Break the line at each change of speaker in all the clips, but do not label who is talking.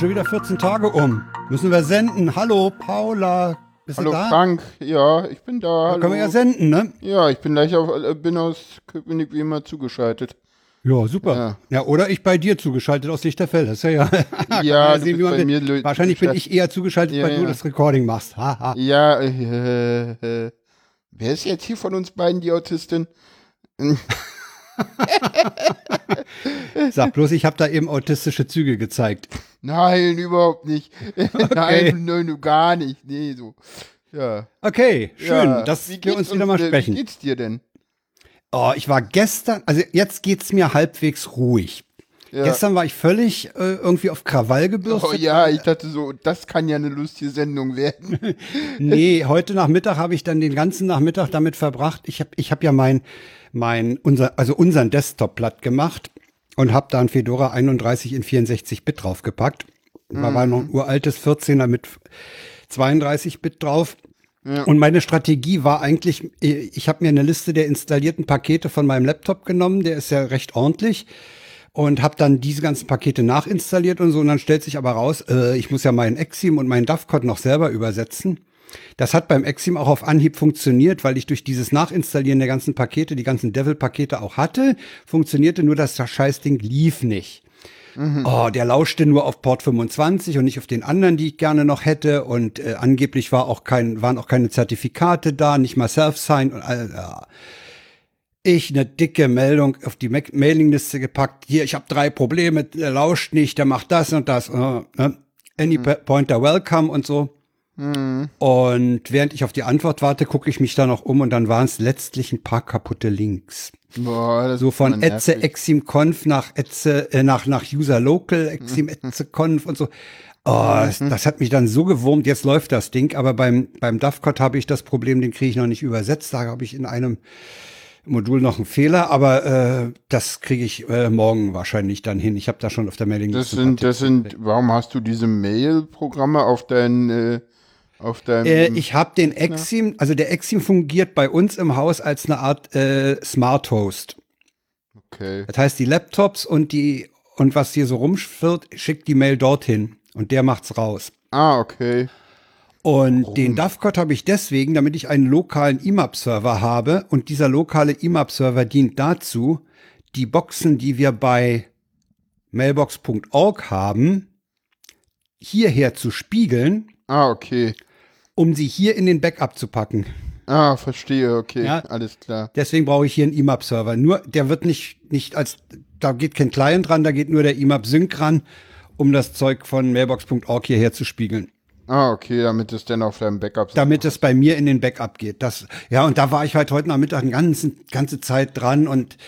schon wieder 14 Tage um. Müssen wir senden. Hallo, Paula. Bist
Hallo
du da?
Frank, ja, ich bin da.
Da können wir ja senden, ne?
ja, ich bin gleich auf, äh, bin aus Köpenick wie immer zugeschaltet.
Ja, super.
Ja.
Ja. oder ich bei dir zugeschaltet aus Lichterfeld. Das ist ja, ja.
Ja, du
sehen,
bei mir
Wahrscheinlich bin ich eher zugeschaltet,
Ja,
weil du
ja.
das Recording machst.
Ja, äh, äh, wer ist jetzt hier von uns beiden die Autistin?
Sag bloß, ich habe da eben autistische Züge gezeigt.
Nein, überhaupt nicht. nein, nein, du gar nicht. Nee, so. Ja.
Okay, schön,
ja.
dass
Wie
wir uns wieder mal sprechen.
Wie geht's dir denn?
Oh, ich war gestern, also jetzt geht's mir halbwegs ruhig.
Ja.
Gestern war ich völlig äh, irgendwie auf Krawall gebürstet.
Oh ja, ich dachte so, das kann ja eine lustige Sendung werden.
Nee, heute Nachmittag habe ich dann den ganzen Nachmittag damit verbracht. Ich habe ich hab ja mein, mein, unser, also unseren Desktop platt gemacht und habe da ein Fedora 31 in 64 Bit draufgepackt. Da war noch ein uraltes 14er mit 32 Bit drauf. Und meine Strategie war eigentlich, ich habe mir eine Liste der installierten Pakete von meinem Laptop genommen, der ist ja recht ordentlich und habe dann diese ganzen Pakete nachinstalliert und so und dann stellt sich aber raus, äh, ich muss ja meinen Exim und meinen DAVCOD noch selber übersetzen. Das hat beim Exim auch auf Anhieb funktioniert, weil ich durch dieses Nachinstallieren der ganzen Pakete, die ganzen Devil-Pakete auch hatte, funktionierte nur das Scheißding lief nicht. Oh, der lauschte nur auf Port 25 und nicht auf den anderen, die ich gerne noch hätte. Und äh, angeblich war auch kein, waren auch keine Zertifikate da, nicht mal Self-Sign und all, ja. Ich eine dicke Meldung auf die Ma- Mailingliste gepackt. Hier, ich habe drei Probleme, der lauscht nicht, der macht das und das. Äh, ne? Any Pointer welcome und so. Und während ich auf die Antwort warte, gucke ich mich da noch um und dann waren es letztlich ein paar kaputte Links.
Boah,
So von Etze. Exim Conf nach Etze, äh, nach, nach User Local, Exim Etze Conf und so. Oh, das, das hat mich dann so gewurmt, jetzt läuft das Ding, aber beim, beim DAVCOD habe ich das Problem, den kriege ich noch nicht übersetzt. Da habe ich in einem Modul noch einen Fehler, aber äh, das kriege ich äh, morgen wahrscheinlich dann hin. Ich habe da schon auf der Mailing
Das sind, das sind, warum hast du diese Mail-Programme auf dein, äh, auf deinem,
Äh, ich habe den Exim, also der Exim fungiert bei uns im Haus als eine Art äh, Smart Host.
okay.
Das heißt, die Laptops und die und was hier so rumschwirrt, schickt die Mail dorthin und der macht's raus.
Ah, okay.
Und den DAVCOD habe ich deswegen, damit ich einen lokalen IMAP-Server habe und dieser lokale IMAP-Server dient dazu, die Boxen, die wir bei mailbox.org haben, hierher zu spiegeln,
Ah, okay.
Um sie hier in den Backup zu packen.
Ah, verstehe, okay.
Ja.
Alles klar.
Deswegen brauche ich hier einen IMAP-Server. Nur, der wird nicht, nicht als, da geht kein Client dran, da geht nur der IMAP-Sync ran, um das Zeug von mailbox.org hierher zu spiegeln.
Ah, okay, damit es dann auf deinem Backup
Damit es bei mir in den Backup geht. Das, ja, und da war ich halt heute Nachmittag eine ganze, ganze Zeit dran und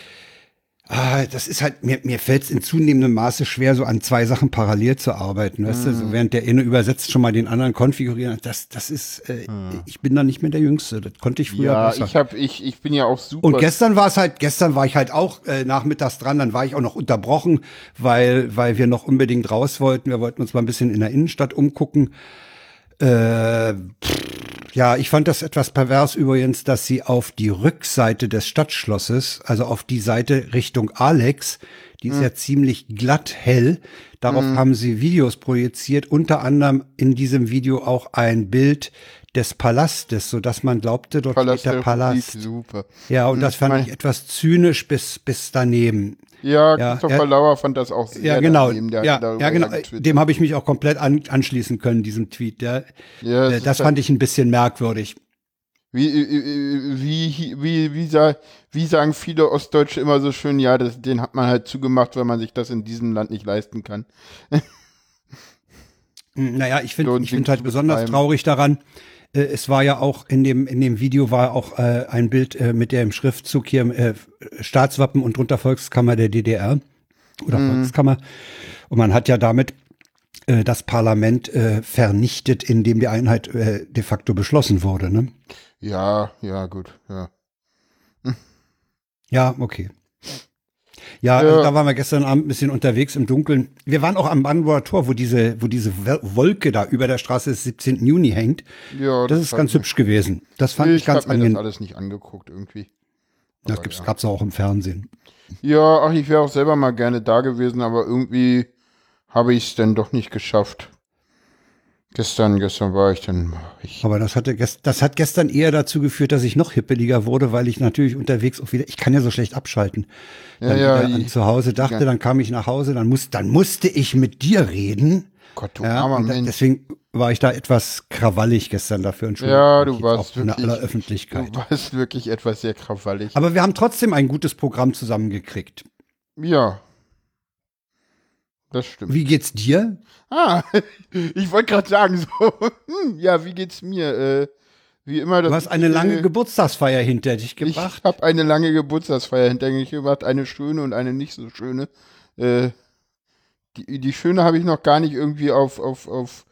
ah, das ist halt, mir, mir fällt es in zunehmendem Maße schwer, so an zwei Sachen parallel zu arbeiten. Weißt du, so während der eine übersetzt schon mal den anderen konfigurieren. Das, das ist, äh, ich bin da nicht mehr der Jüngste. Das konnte ich früher
Ja,
besser.
ich hab, ich, ich bin ja auch super.
Und gestern war es halt, gestern war ich halt auch äh, nachmittags dran, dann war ich auch noch unterbrochen, weil, weil wir noch unbedingt raus wollten. Wir wollten uns mal ein bisschen in der Innenstadt umgucken. Äh, pff, ja, ich fand das etwas pervers übrigens, dass sie auf die Rückseite des Stadtschlosses, also auf die Seite Richtung Alex, die ist ja ziemlich glatt hell, darauf haben sie Videos projiziert, unter anderem in diesem Video auch ein Bild des Palastes, so dass man glaubte, dort
Palast
steht der
der
Palast.
Republik, super.
Ja, und das fand ich etwas zynisch bis, bis daneben.
Ja,
Ja,
Christopher
ja.
Lauer fand das auch sehr
Ja, genau.
daneben,
Ja, ja, genau. Dem habe ich mich auch komplett an, anschließen können, diesem Tweet. Ja.
Ja,
Äh, das
ist
fand ich ein bisschen merkwürdig.
Wie, äh, wie, wie, wie, sa- wie sagen viele Ostdeutsche immer so schön, ja, das, den hat man halt zugemacht, weil man sich das in diesem Land nicht leisten kann.
Hm, Naja, ich finde ich finde halt besonders traurig daran. Äh, es war ja auch in dem, in dem Video war auch äh, ein Bild äh, mit dem Schriftzug hier äh, Staatswappen und drunter Volkskammer der DDR oder
Mhm.
Volkskammer. Und man hat ja damit äh, das Parlament äh, vernichtet, indem die Einheit de facto beschlossen wurde. Ne?
Ja, ja, gut, ja.
Ja, okay. Ja,
Ja.
Da waren wir gestern Abend ein bisschen unterwegs im Dunkeln. Wir waren auch am Brandenburger Tor, wo diese, wo diese Wolke da über der Straße des 17. Juni hängt.
ja
Das ist
hat
ganz hübsch gewesen. Das fand ich,
Ich
ganz
habe mir das
angenehm.
alles nicht angeguckt irgendwie.
Das
aber
gibt's,
ja.
gab's auch im Fernsehen.
Ja, ach, ich wäre auch selber mal gerne da gewesen, aber irgendwie habe ich es dann doch nicht geschafft. Gestern, gestern war ich dann. Ich
Aber das, hatte das hat gestern eher dazu geführt, dass ich noch hippeliger wurde, weil ich natürlich unterwegs auch wieder, ich kann ja so schlecht abschalten. Dann
Ja, ja, die-
zu Hause dachte,
ja.
dann kam ich nach Hause, dann, muss, dann musste ich mit dir reden.
Gott, du
Ja,
armer Mensch.
deswegen war ich da etwas krawallig gestern dafür. Entschuldigung,
Ja, du warst
auch in
wirklich-
aller Öffentlichkeit.
Du warst wirklich etwas sehr krawallig.
Aber wir haben trotzdem ein gutes Programm zusammengekriegt.
Ja. Das stimmt.
Wie geht's dir?
Ah, ich wollte gerade sagen, so, hm, ja, wie geht's mir? Äh, wie immer, das
Du hast eine lange
äh,
Geburtstagsfeier hinter dich
Ich
gebracht.
habe eine lange Geburtstagsfeier hinter mir gebracht, eine schöne und eine nicht so schöne. Äh, die, die schöne habe ich noch gar nicht irgendwie auf auf auf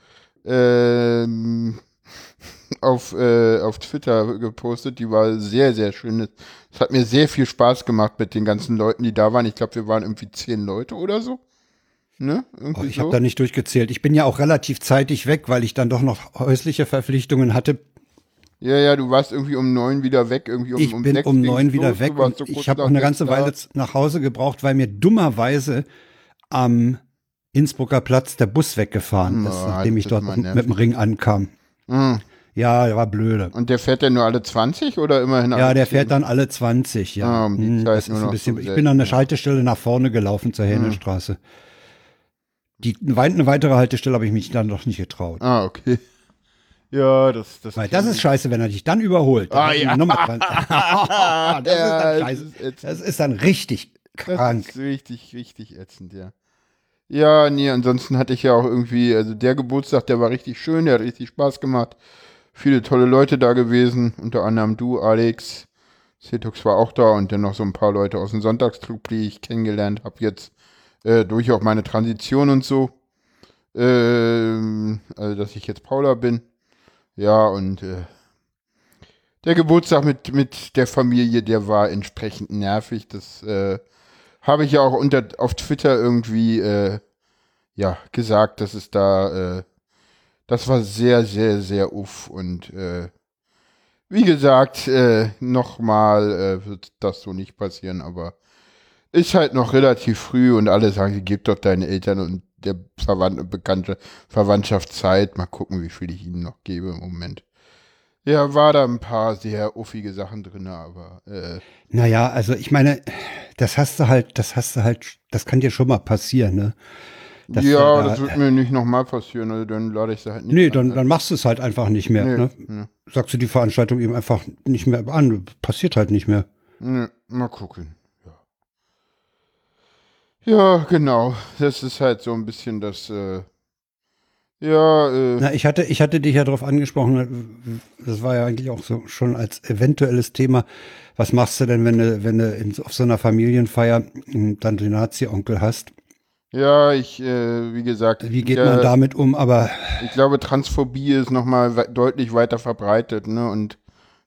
ähm, auf äh, auf Twitter gepostet. Die war sehr sehr schön. Es hat mir sehr viel Spaß gemacht mit den ganzen Leuten, die da waren. Ich glaube, wir waren irgendwie zehn Leute oder so. Ne?
Oh, ich
so.
habe da nicht durchgezählt. Ich bin ja auch relativ zeitig weg, weil ich dann doch noch häusliche Verpflichtungen hatte.
ja, ja, du warst irgendwie um neun wieder weg. Irgendwie um,
Ich
um
bin
sechs
um neun wieder weg und
so
ich habe auch eine ganze
da.
Weile nach Hause gebraucht, weil mir dummerweise am Innsbrucker Platz der Bus weggefahren ist,
Na,
nachdem ich dort mit, mit dem Ring ankam.
Mhm.
Ja, der war blöde.
Und der fährt ja nur alle 20 oder immerhin
Ja, der
10?
fährt dann alle 20, ja.
Ah, um die
Hm, das ist ein bisschen,
so
ich bin an der. Schaltestelle nach vorne gelaufen zur Hähnenstraße. Die, eine weitere Haltestelle habe ich mich dann noch nicht getraut.
Ah, okay. Ja, das, das.
Weil das ist scheiße, wenn er dich dann überholt.
Ah, ja.
Nummer das, ist
Ja,
dann
das ist
das ist dann richtig
Das
krank.
ist richtig, richtig ätzend, ja. Ja, nee, ansonsten hatte ich ja auch irgendwie, also der Geburtstag, der war richtig schön, der hat richtig Spaß gemacht. Viele tolle Leute da gewesen, unter anderem du, Alex. Cetux war auch da und dann noch so ein paar Leute aus dem Sonntagstrug, die ich kennengelernt habe jetzt äh, durch auch meine Transition und so. Ähm, also, dass ich jetzt Paula bin. Ja, und äh, der Geburtstag mit, mit der Familie, der war entsprechend nervig. Das äh, habe ich ja auch unter, auf Twitter irgendwie äh, ja, gesagt, dass es da, äh, das war sehr, sehr, sehr uff. Und äh, wie gesagt, äh, nochmal äh, wird das so nicht passieren, aber ist halt noch relativ früh und alle sagen, gib doch deinen Eltern und der Verwand bekannte Verwandtschaft Zeit. Mal gucken, wie viel ich ihnen noch gebe im Moment. Ja, war da ein paar sehr uffige Sachen drin, aber äh,
Naja, also ich meine, das hast du halt, das hast du halt, das kann dir schon mal passieren, ne? Dass
ja,
da-
das wird mir nicht nochmal passieren, also dann lade ich sie halt nicht
Nee,
ein,
dann, dann machst du es halt einfach nicht mehr.
Nee,
Ne?
nee.
Sagst du die Veranstaltung eben einfach nicht mehr an. Passiert halt nicht mehr.
Nee, mal gucken. Ja. ja, genau. Das ist halt so ein bisschen das, äh, ja, äh,
Na, ich hatte, ich hatte dich ja darauf angesprochen, das war ja eigentlich auch so schon als eventuelles Thema. Was machst du denn, wenn du, wenn du in, auf so einer Familienfeier dann den Nazi-Onkel hast?
ja, ich, äh, wie gesagt,
Wie geht
ja,
man damit um? Aber
Ich glaube, Transphobie ist nochmal we deutlich weiter verbreitet, ne? Und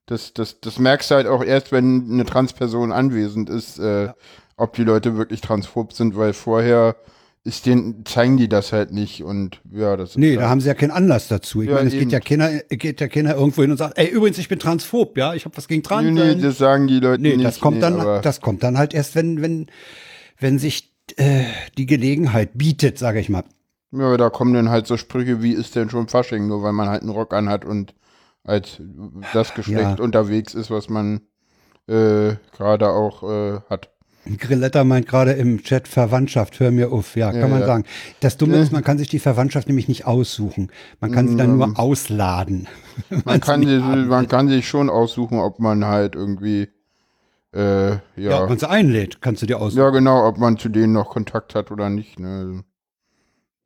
das, das, das merkst du halt auch erst, wenn eine Transperson anwesend ist, äh, ob die Leute wirklich transphob sind, weil vorher ist den, zeigen die das halt nicht und ja, das ist
nee, da haben sie ja keinen Anlass dazu. Ich
Ja,
meine, es
eben.
geht ja keiner, geht ja keiner irgendwo hin und sagt, ey, übrigens, ich bin transphob, ja, ich habe was gegen Trans.
nee, nee, das sagen die Leute
Nee,
nicht.
das kommt
nee,
dann, das kommt dann halt erst, wenn, wenn, wenn sich äh, die Gelegenheit bietet, sage ich mal.
Ja, da kommen dann halt so Sprüche wie ist denn schon Fasching, nur weil man halt einen Rock anhat und als das Geschlecht
Ja.
unterwegs ist, was man äh, gerade auch äh, hat.
Grilletta meint gerade im Chat Verwandtschaft, hör mir auf. Ja, kann
Ja,
man
ja.
sagen. Das Dumme ist, man kann sich die Verwandtschaft nämlich nicht aussuchen. Man kann sie dann nur ausladen.
Man kann, sich, man kann sich schon aussuchen, ob man halt irgendwie, äh,
Ja,
ja,
ob man sie einlädt, kannst du dir aussuchen.
ja genau, ob man zu denen noch Kontakt hat oder nicht. Ne?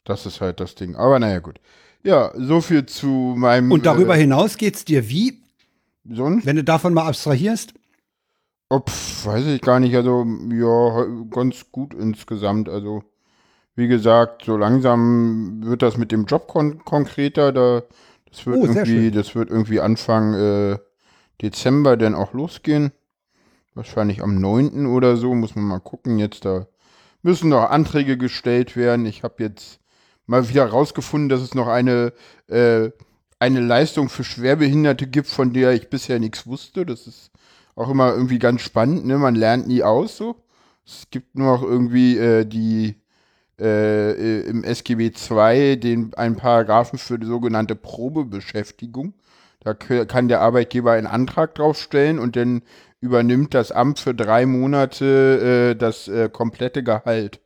Das ist halt das Ding. Aber naja, gut. Ja, so viel zu meinem.
Und darüber
äh,
hinaus geht's dir wie,
sonst?
wenn du davon mal abstrahierst?
Oh, pf, weiß ich gar nicht. Also, ja, ganz gut insgesamt. Also, wie gesagt, so langsam wird das mit dem Job kon konkreter. Da, das wird
Oh,
irgendwie, das wird irgendwie Anfang äh, Dezember dann auch losgehen. Wahrscheinlich am 9. oder so, muss man mal gucken. Jetzt da müssen noch Anträge gestellt werden. Ich habe jetzt mal wieder rausgefunden, dass es noch eine, äh, eine Leistung für Schwerbehinderte gibt, von der ich bisher nichts wusste. Das ist auch immer irgendwie ganz spannend, ne? Man lernt nie aus so. Es gibt nur noch irgendwie äh, die, äh, im SGB II den, einen Paragraphen für die sogenannte Probebeschäftigung. Da kann der Arbeitgeber einen Antrag drauf stellen und dann übernimmt das Amt für drei Monate äh, das äh, komplette Gehalt.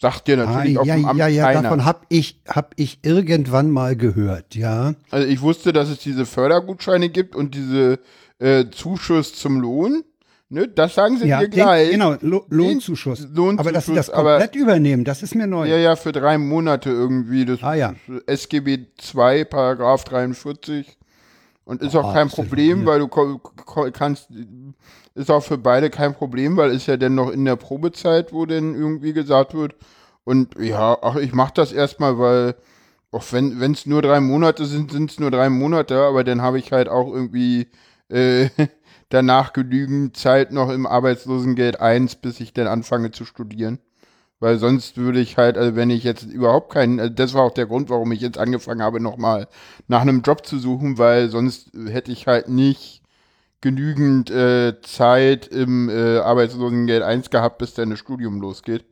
Sagt dir natürlich
ah,
auf
ja,
dem Amt
ja, ja,
keiner.
davon habe ich, hab ich irgendwann mal gehört, ja.
Also ich wusste, dass es diese Fördergutscheine gibt und diese äh, Zuschuss zum Lohn. Ne, das sagen sie
ja,
dir
den,
gleich.
genau, Lo Lohnzuschuss.
Lohnzuschuss.
aber dass sie das
aber-
komplett übernehmen, das ist mir neu.
Ja, ja, für drei Monate irgendwie. Das
Ah, ja.
SGB 2, Paragraph 43. Und ist auch
Ah,
kein
ja
Problem, weil du kannst, ist auch für beide kein Problem, weil ist ja dann noch in der Probezeit, wo dann irgendwie gesagt wird. Und ja, ach, ich mach das erstmal, weil auch wenn es nur drei Monate sind, sind es nur drei Monate, aber dann habe ich halt auch irgendwie äh, danach genügend Zeit noch im Arbeitslosengeld 1, bis ich dann anfange zu studieren. Weil sonst würde ich halt, also wenn ich jetzt überhaupt keinen, also das war auch der Grund, warum ich jetzt angefangen habe, nochmal nach einem Job zu suchen, weil sonst hätte ich halt nicht genügend äh, Zeit im äh, Arbeitslosengeld 1 gehabt, bis dann das Studium losgeht.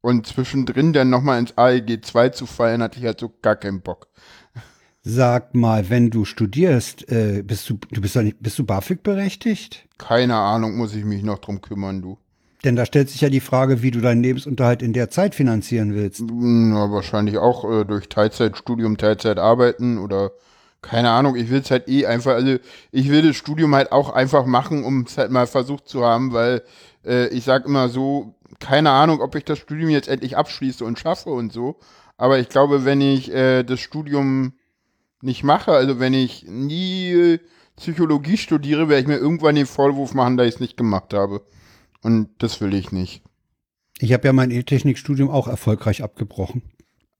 Und zwischendrin dann nochmal ins AEG 2 zu fallen, hatte ich halt so gar keinen Bock.
Sag mal, wenn du studierst, äh, bist du, du bist doch nicht, bist du BAföG berechtigt?
Keine Ahnung, muss ich mich noch drum kümmern, du.
Denn da stellt sich ja die Frage, wie du deinen Lebensunterhalt in der Zeit finanzieren willst.
Na, wahrscheinlich auch äh, durch Teilzeitstudium, Teilzeit arbeiten oder keine Ahnung. Ich will es halt eh einfach, also ich will das Studium halt auch einfach machen, um es halt mal versucht zu haben, weil äh, ich sag immer so, keine Ahnung, ob ich das Studium jetzt endlich abschließe und schaffe und so. Aber ich glaube, wenn ich äh, das Studium nicht mache, also wenn ich nie äh, Psychologie studiere, werde ich mir irgendwann den Vorwurf machen, dass ich es nicht gemacht habe. Und das will ich nicht.
Ich habe ja mein E-Technikstudium auch erfolgreich abgebrochen.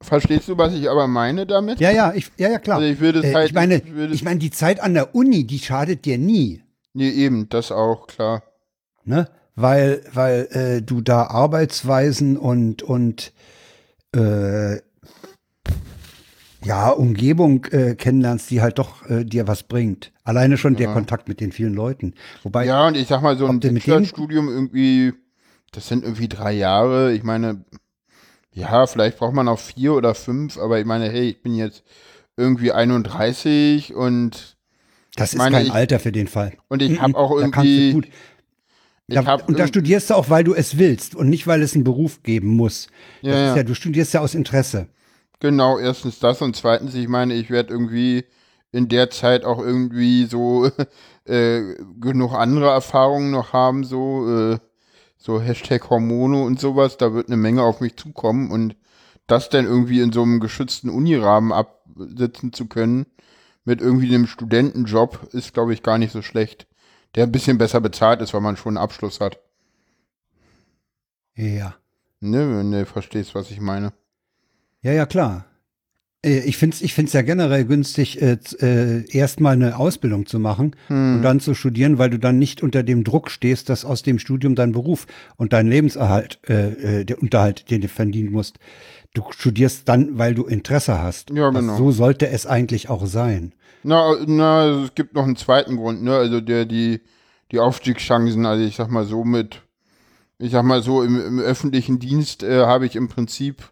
Verstehst du, was ich aber meine damit?
Ja, ja, ich, ja, ja, klar.
Also ich das
Äh,
halt.
ich meine,
ich das,
ich meine, die Zeit an der Uni, die schadet dir nie.
nee, eben, das auch, klar.
ne? Weil, weil äh, du da Arbeitsweisen und, und äh, ja, Umgebung äh, kennenlernst, die halt doch äh, dir was bringt. Alleine schon der Kontakt mit den vielen Leuten. Wobei,
Ja, und ich sag mal, so ein Bachelorstudium irgendwie, das sind irgendwie drei Jahre. Ich meine, ja, vielleicht braucht man auch vier oder fünf, aber ich meine, hey, ich bin jetzt irgendwie 31 und,
das ist
meine,
kein
ich-
Alter für den Fall.
und ich habe auch irgendwie.
Da,
hab
und da studierst du auch, weil du es willst und nicht, weil es einen Beruf geben muss.
Ja, ja.
ja, du studierst ja aus Interesse.
Genau, erstens das und zweitens, ich meine, ich werde irgendwie in der Zeit auch irgendwie so äh, genug andere Erfahrungen noch haben, so, äh, so Hashtag Hormone und sowas, da wird eine Menge auf mich zukommen und das dann irgendwie in so einem geschützten Unirahmen absitzen zu können, mit irgendwie einem Studentenjob, ist, glaube ich, gar nicht so schlecht. Der ein bisschen besser bezahlt ist, weil man schon einen Abschluss hat.
Ja.
Ne, wenn du verstehst, was ich meine.
Ja, ja, klar. Äh, Ich finde es ich find's ja generell günstig, äh, äh, erstmal eine Ausbildung zu machen
Hm.
und dann zu studieren, weil du dann nicht unter dem Druck stehst, dass aus dem Studium dein Beruf und dein Lebenserhalt, äh, äh, der Unterhalt, den du verdienen musst. Du studierst dann, weil du Interesse hast.
Ja,
Das-
genau.
So sollte es eigentlich auch sein.
Na, na, also es gibt noch einen zweiten Grund, ne? Also der, die, die Aufstiegschancen, also ich sag mal so mit, ich sag mal so, im, im öffentlichen Dienst äh, habe ich im Prinzip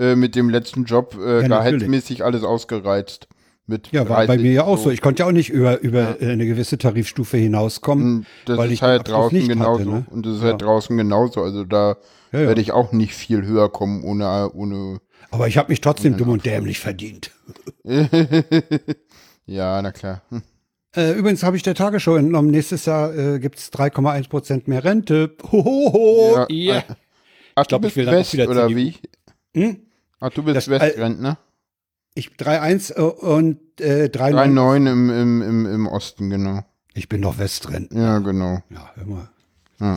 äh, mit dem letzten Job äh,
Ja,
gehaltsmäßig alles ausgereizt. Mit
Ja, war bei
30
mir ja auch so. Ich konnte ja auch nicht über, über äh, eine gewisse Tarifstufe hinauskommen.
Und das
weil
ist
ich
halt draußen
nicht hatte,
genauso.
ne?
Und das ist
Ja.
halt draußen genauso. Also da
Ja, ja.
werde ich auch nicht viel höher kommen ohne, ohne.
Aber ich habe mich trotzdem dumm und dämlich verdient.
ja, na klar. Hm.
Äh, übrigens habe ich der Tagesschau entnommen, nächstes Jahr äh, gibt es 3,1 Prozent mehr Rente. Hohoho.
Ja.
Ja.
Ach,
glaub,
du
ich will dann auch wieder
oder wie?
Hm?
Ach, du bist
Das-
Westrentner?
Ich 3,1 äh, und äh, 3,9.
3,9 im, im, im, im Osten, genau.
Ich bin doch Westrent.
Ja, genau.
Ja, hör mal.
Ja.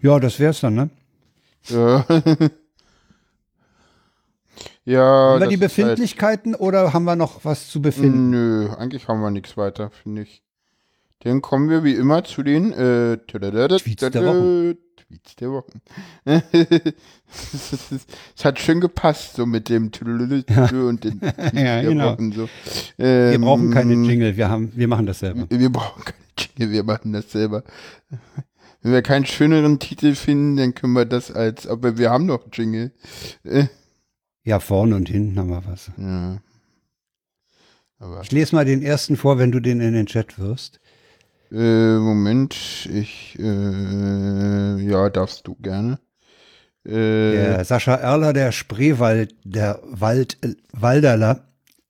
Ja, das wär's dann, ne?
Ja. ja.
haben wir die
ist
Befindlichkeiten oder haben wir noch was zu
Halt,
befinden?
nö, eigentlich haben wir nichts weiter, finde ich. Dann kommen wir wie immer zu den äh,
Tweets der Wochen.
Tweets der Wochen. Es hat schön gepasst, so mit dem Tüdelüdel und den Tweets
Ja,
der
genau.
Wochen. So.
Wir
Ähm,
brauchen keine Jingle, wir, haben, wir machen das selber.
Wir brauchen keine Jingle, wir machen das selber. wenn wir keinen schöneren Titel finden, dann können wir das als, aber wir haben noch Jingle. Äh,
Ja, vorne und hinten haben wir was.
ja. Aber,
Ich lese mal den ersten vor, wenn du den in den Chat wirst.
Äh, Moment, ich, äh, ja, darfst du gerne. Äh,
Der Sascha Erler, der Spreewald, der Wald, äh, Walderler,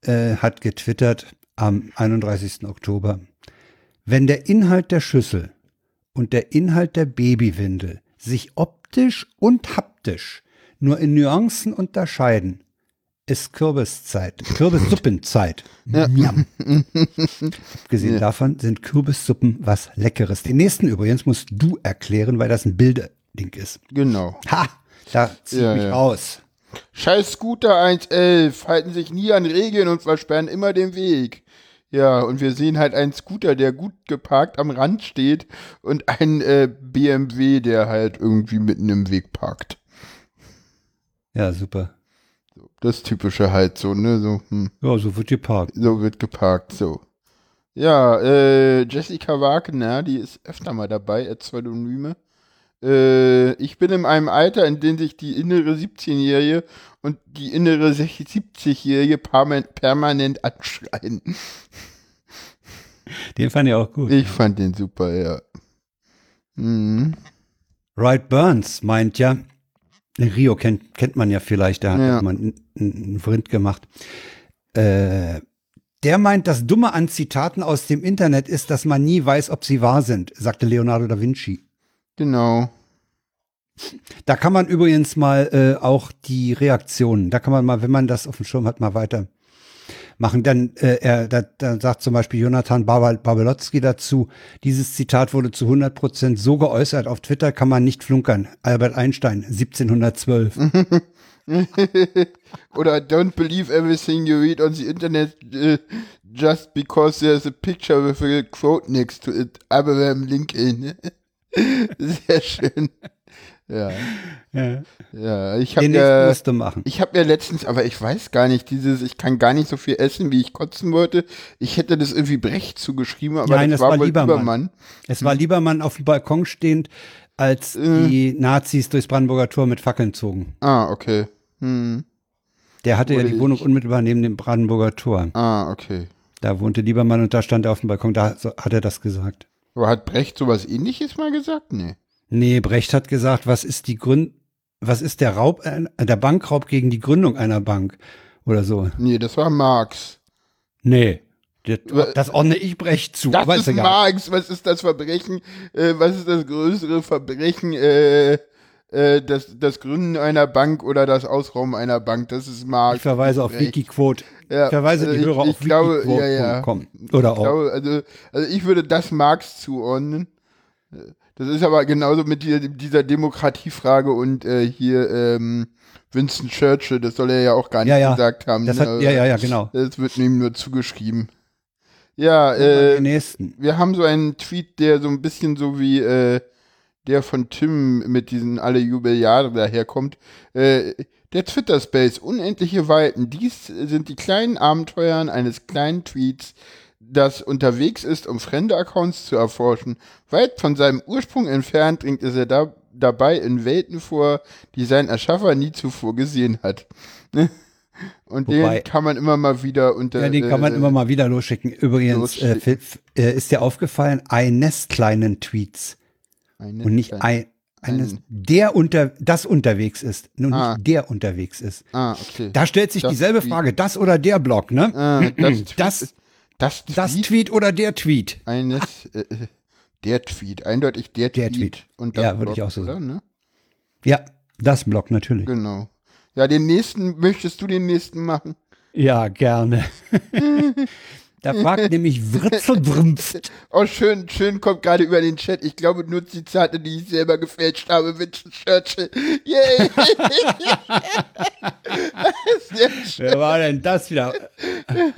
hat getwittert am 31. Oktober. Wenn der Inhalt der Schüssel und der Inhalt der Babywindel sich optisch und haptisch nur in Nuancen unterscheiden, ist Kürbiszeit, Kürbissuppenzeit. Miam. Abgesehen davon sind Kürbissuppen was Leckeres. Den nächsten übrigens musst du erklären, weil das ein Bilderding ist.
genau.
Ha, da zieh
Ja,
ich mich
ja.
raus.
Scheiß Scooter 111 halten sich nie an Regeln und versperren immer den Weg. Ja, und wir sehen halt einen Scooter, der gut geparkt am Rand steht und einen äh, BMW, der halt irgendwie mitten im Weg parkt.
Ja, super.
Das typische halt so, ne, so, hm,
Ja, so wird geparkt.
so wird geparkt, so. Ja, äh, Jessica Wagner, die ist öfter mal dabei als Pseudonyme. Äh, ich bin in einem Alter, in dem sich die innere 17-Jährige und die innere 70-Jährige perma- permanent anschreien.
Den fand ich auch gut.
Ich fand den super, ja. Mhm.
Wright Burns meint ja, Rio kennt, kennt man ja vielleicht, der hat
Ja.
mal einen, einen Vrind gemacht. Äh, der meint, das Dumme an Zitaten aus dem Internet ist, dass man nie weiß, ob sie wahr sind, sagte Leonardo da Vinci.
Genau.
Da kann man übrigens mal äh, auch die Reaktionen, da kann man mal, wenn man das auf dem Schirm hat, mal weiter machen. Dann, äh, er, da, da sagt zum Beispiel Jonathan Babal- Babelotzki dazu, dieses Zitat wurde zu 100 Prozent so geäußert, auf Twitter kann man nicht flunkern. Albert Einstein, 1712.
Oder don't believe everything you read on the internet uh, just because there's a picture with a quote next to it. Abraham Lincoln. Sehr schön. Ja,
Ja.
ja. Ich habe ja,
musst du machen.
ich habe ja letztens, aber ich weiß gar nicht, dieses, ich kann gar nicht so viel essen, wie ich kotzen wollte. Ich hätte das irgendwie Brecht zugeschrieben, aber
Nein,
das
das
war,
war Liebermann.
Liebermann.
Es war Liebermann auf dem Balkon stehend, als
Äh.
die Nazis durchs Brandenburger Tor mit Fackeln zogen.
Ah, okay. Hm.
Der hatte ja
Oder
die
ich-
Wohnung unmittelbar neben dem Brandenburger Tor.
Ah, okay.
Da wohnte Liebermann und da stand er auf dem Balkon, da hat er das gesagt.
Aber hat Brecht sowas ähnliches mal gesagt? Nee.
Nee, Brecht hat gesagt, was ist die Gründ, was ist der Raub, äh, der Bankraub gegen die Gründung einer Bank oder so?
Nee, das war Marx.
Nee, das, das ordne ich Brecht zu.
Das ist. Marx. Was ist das Verbrechen? Äh, was ist das größere Verbrechen? Äh, äh, das, das Gründen einer Bank oder das Ausrauben einer Bank? Das ist Marx.
Ich verweise auf. Wikiquote.
Ja,
ich verweise die
also ich-
Hörer
ich
auf
glaube, ja, ja.
Oder
Ich
auch.
glaube, also, also ich würde das Marx zuordnen. Das ist aber genauso mit dieser, Demokratiefrage und äh, hier ähm, Winston Churchill, das soll er ja auch gar nicht
Ja, ja.
gesagt haben.
Das
ne?
hat, ja, ja, ja, genau.
Das wird ihm nur zugeschrieben. Ja,
Äh,
wir haben so einen Tweet, der so ein bisschen so wie äh, der von Tim mit diesen alle Jubeljahre daherkommt. Äh, der Twitter-Space, unendliche Weiten. Dies sind die kleinen Abenteuern eines kleinen Tweets, das unterwegs ist, um fremde Accounts zu erforschen. Weit von seinem Ursprung entfernt dringt es er da, dabei in Welten vor, die sein Erschaffer nie zuvor gesehen hat. Und
Wobei-
den kann man immer mal wieder unter.
Ja, den kann man
äh,
immer mal wieder losschicken. Übrigens, äh,
losschicken.
Äh, ist dir aufgefallen, eines kleinen Tweets
eine
und nicht ein, eines,
ein-
der unter, das unterwegs ist, nur
Ah.
nicht der unterwegs ist.
Ah, okay.
Da stellt sich
Das
dieselbe. Frage, das oder der Blog, ne?
Ah, das, Tweet,
Das-
das,
Das
Tweet
Tweet oder der Tweet?
eines, äh, äh, der Tweet, eindeutig der,
Der
Tweet.
Tweet.
Und das
Ja, würde ich auch so sagen.
Ne?
Ja, das Blog natürlich.
Genau. Ja, den nächsten, möchtest du den nächsten machen?
Ja, gerne. da fragt nämlich Writzelbrümpft.
Oh, schön, schön kommt gerade über den Chat. Ich glaube nur Zitate, die ich selber gefälscht habe. Winston Churchill. Yay!
Wer war denn das wieder?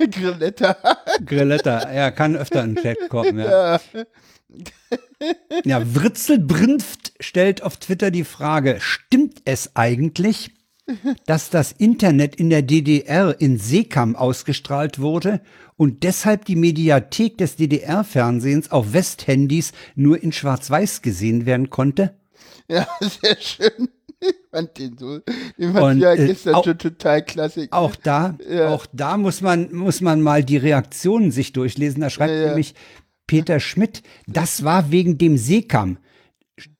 Grilletta.
Grilletta, er kann öfter in den Chat kommen. Ja, ja Writzelbrünft stellt auf Twitter die Frage, stimmt es eigentlich? dass das Internet in der DDR in Sekam ausgestrahlt wurde und deshalb die Mediathek des DDR-Fernsehens auf Westhandys nur in Schwarz-Weiß gesehen werden konnte?
Ja, sehr schön. Ich fand den so, den fand ich ja
äh,
gestern
auch-
schon total klassisch.
Auch da,
Ja.
auch da muss man, muss man mal die Reaktionen sich durchlesen. Da schreibt
Ja, ja.
nämlich Peter Schmidt, das war wegen dem Sekam.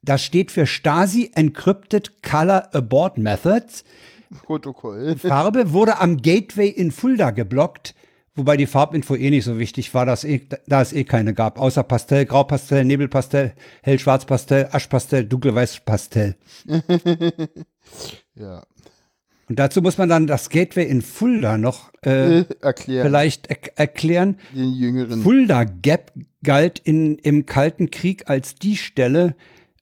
Das steht für Stasi Encrypted Color Abort Methods.
Protokoll.
Farbe wurde am Gateway in Fulda geblockt, wobei die Farbinfo eh nicht so wichtig war, dass eh, da es eh keine gab, außer Pastell, Graupastell, Nebelpastell, Hellschwarzpastell, Aschpastell, Dunkelweißpastell.
Ja.
Und dazu muss man dann das Gateway in Fulda noch äh,
Erklären
vielleicht er erklären.
den Jüngeren.
Fulda Gap galt in, im Kalten Krieg als die Stelle,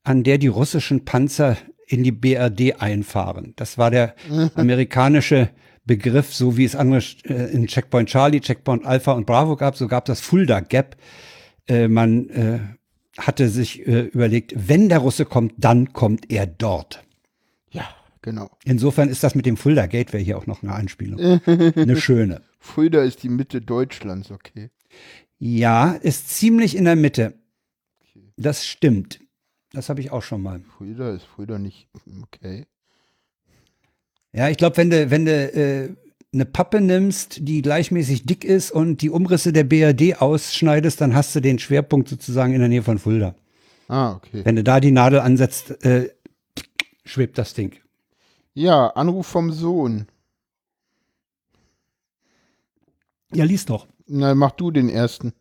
an der die russischen Panzer in die BRD einfahren. Das war der amerikanische Begriff, so wie es andere äh, in Checkpoint Charlie, Checkpoint Alpha und Bravo gab, so gab das Fulda Gap. Äh, man äh, hatte sich überlegt, wenn der Russe kommt, dann kommt er dort.
Ja, genau.
Insofern ist das mit dem Fulda Gateway hier auch noch eine Anspielung. eine schöne.
Fulda ist die Mitte Deutschlands, okay.
Ja, ist ziemlich in der Mitte. Das stimmt. Das habe ich auch schon mal.
Fulda ist Fulda nicht, okay.
Ja, ich glaube, wenn du, wenn du äh, eine Pappe nimmst, die gleichmäßig dick ist und die Umrisse der BRD ausschneidest, dann hast du den Schwerpunkt sozusagen in der Nähe von Fulda.
Ah, okay.
Wenn du da die Nadel ansetzt, äh, schwebt das Ding.
Ja, Anruf vom Sohn.
Ja, lies doch.
Na, mach du den ersten.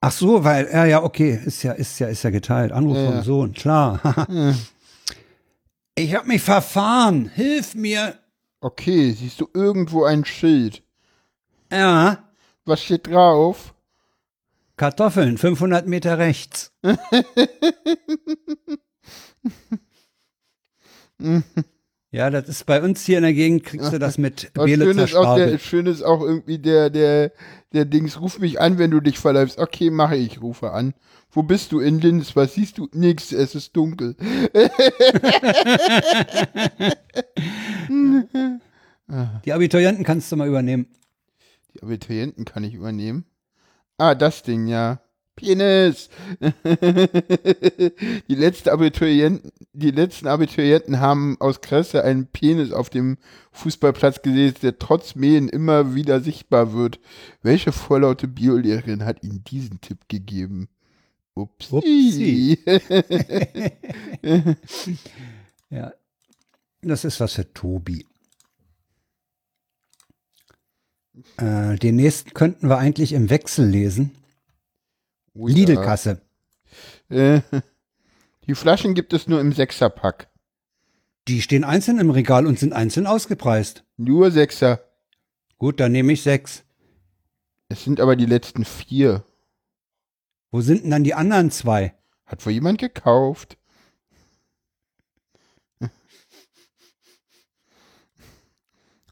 Ach so, weil, ja, ja, okay, ist ja, ist ja, ist ja geteilt. Anruf
Ja,
vom
ja.
Sohn, klar. ich habe mich verfahren. Hilf mir.
Okay, siehst du irgendwo ein Schild?
Ja,
Was steht drauf?
Kartoffeln, 500 Meter rechts. ja, das ist bei uns hier in der Gegend, kriegst du das mit
schön
Belitzer
ist, auch der,
Spargel.
schön ist auch irgendwie der, der, der Dings, ruf mich an, wenn du dich verläufst. Okay, mache ich, rufe an. Wo bist du? In Linz. Was siehst du? Nix, es ist dunkel.
Die Abiturienten kannst du mal übernehmen.
Die Abiturienten kann ich übernehmen. Ah, das Ding, ja. Penis! die, letzte Abiturienten, die letzten Abiturienten haben aus Kresse einen Penis auf dem Fußballplatz gesehen, der trotz Mähen immer wieder sichtbar wird. Welche vorlaute Biolehrerin hat ihnen diesen Tipp gegeben? Upsi.
Ja. Das ist was für Tobi. Äh, den nächsten könnten wir eigentlich im Wechsel lesen.
Oh ja.
Lidl-Kasse.
Äh, die Flaschen gibt es nur im Sechserpack.
Die stehen einzeln im Regal und sind einzeln ausgepreist.
Nur Sechser.
Gut, dann nehme ich sechs.
Es sind aber die letzten vier.
Wo sind denn dann die anderen zwei?
Hat wohl jemand gekauft?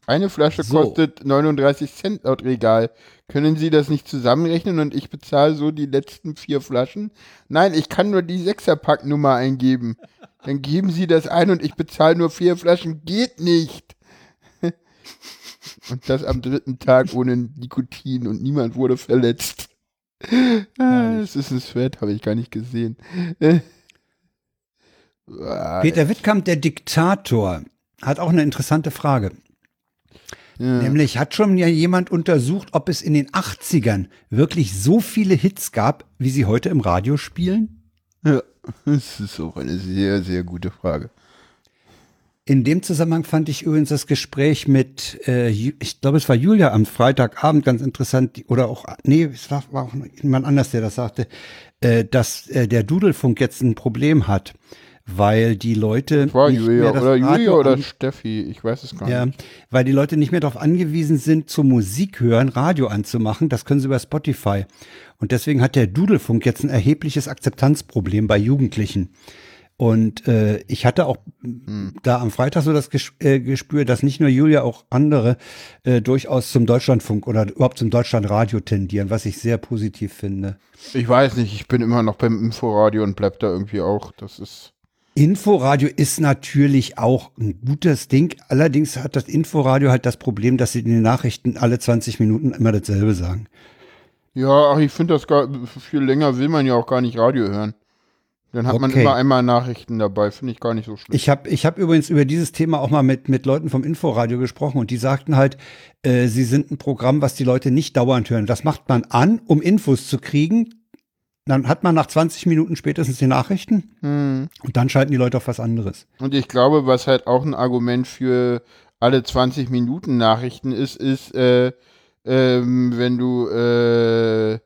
Eine Flasche
So.
kostet 39 Cent laut Regal. Können Sie das nicht zusammenrechnen und ich bezahle so die letzten vier Flaschen? Nein, ich kann nur die Sechserpacknummer eingeben. Dann geben Sie das ein und ich bezahle nur vier Flaschen. Geht nicht. Und das am dritten Tag ohne Nikotin und niemand wurde verletzt. Ah, Das ist ein Thread, habe ich gar nicht gesehen.
Peter Wittkamp, der Diktator, hat auch eine interessante Frage.
ja.
Nämlich hat schon ja jemand untersucht, ob es in den 80ern wirklich so viele Hits gab, wie sie heute im Radio spielen?
Ja, das ist auch eine sehr, sehr gute Frage.
In dem Zusammenhang fand ich übrigens das Gespräch mit, äh, ich glaube, es war Julia am Freitagabend ganz interessant, oder auch, nee, es war, war auch jemand anders, der das sagte, äh, dass äh, der Dudelfunk jetzt ein Problem hat, weil die Leute
War
nicht
Julia
mehr das
oder Julia
Radio
oder
an-
Steffi, ich weiß es gar
Ja,
nicht.
weil die Leute nicht mehr darauf angewiesen sind, zur Musik hören, Radio anzumachen. Das können sie über Spotify. Und deswegen hat der Dudelfunk jetzt ein erhebliches Akzeptanzproblem bei Jugendlichen. Und äh, ich hatte auch da am Freitag so das Ges äh, Gespür, dass nicht nur Julia, auch andere äh, durchaus zum Deutschlandfunk oder überhaupt zum Deutschlandradio tendieren, was ich sehr positiv finde.
Ich weiß nicht, ich bin immer noch beim Inforadio und bleib da irgendwie auch. Das ist.
Inforadio ist natürlich auch ein gutes Ding. Allerdings hat das Inforadio halt das Problem, dass sie in den Nachrichten alle 20 Minuten immer dasselbe sagen.
Ja, ach, ich finde das gar viel länger will man ja auch gar nicht Radio hören. Dann hat man
Okay.
immer einmal Nachrichten dabei, finde ich gar nicht so schlimm.
Ich habe ich hab übrigens über dieses Thema auch mal mit, mit Leuten vom Inforadio gesprochen und die sagten halt, äh, sie sind ein Programm, was die Leute nicht dauernd hören. Das macht man an, um Infos zu kriegen. Dann hat man nach 20 Minuten spätestens die Nachrichten
Hm.
und dann schalten die Leute auf was anderes.
Und ich glaube, was halt auch ein Argument für alle 20 Minuten Nachrichten ist, ist, äh, ähm, wenn du äh,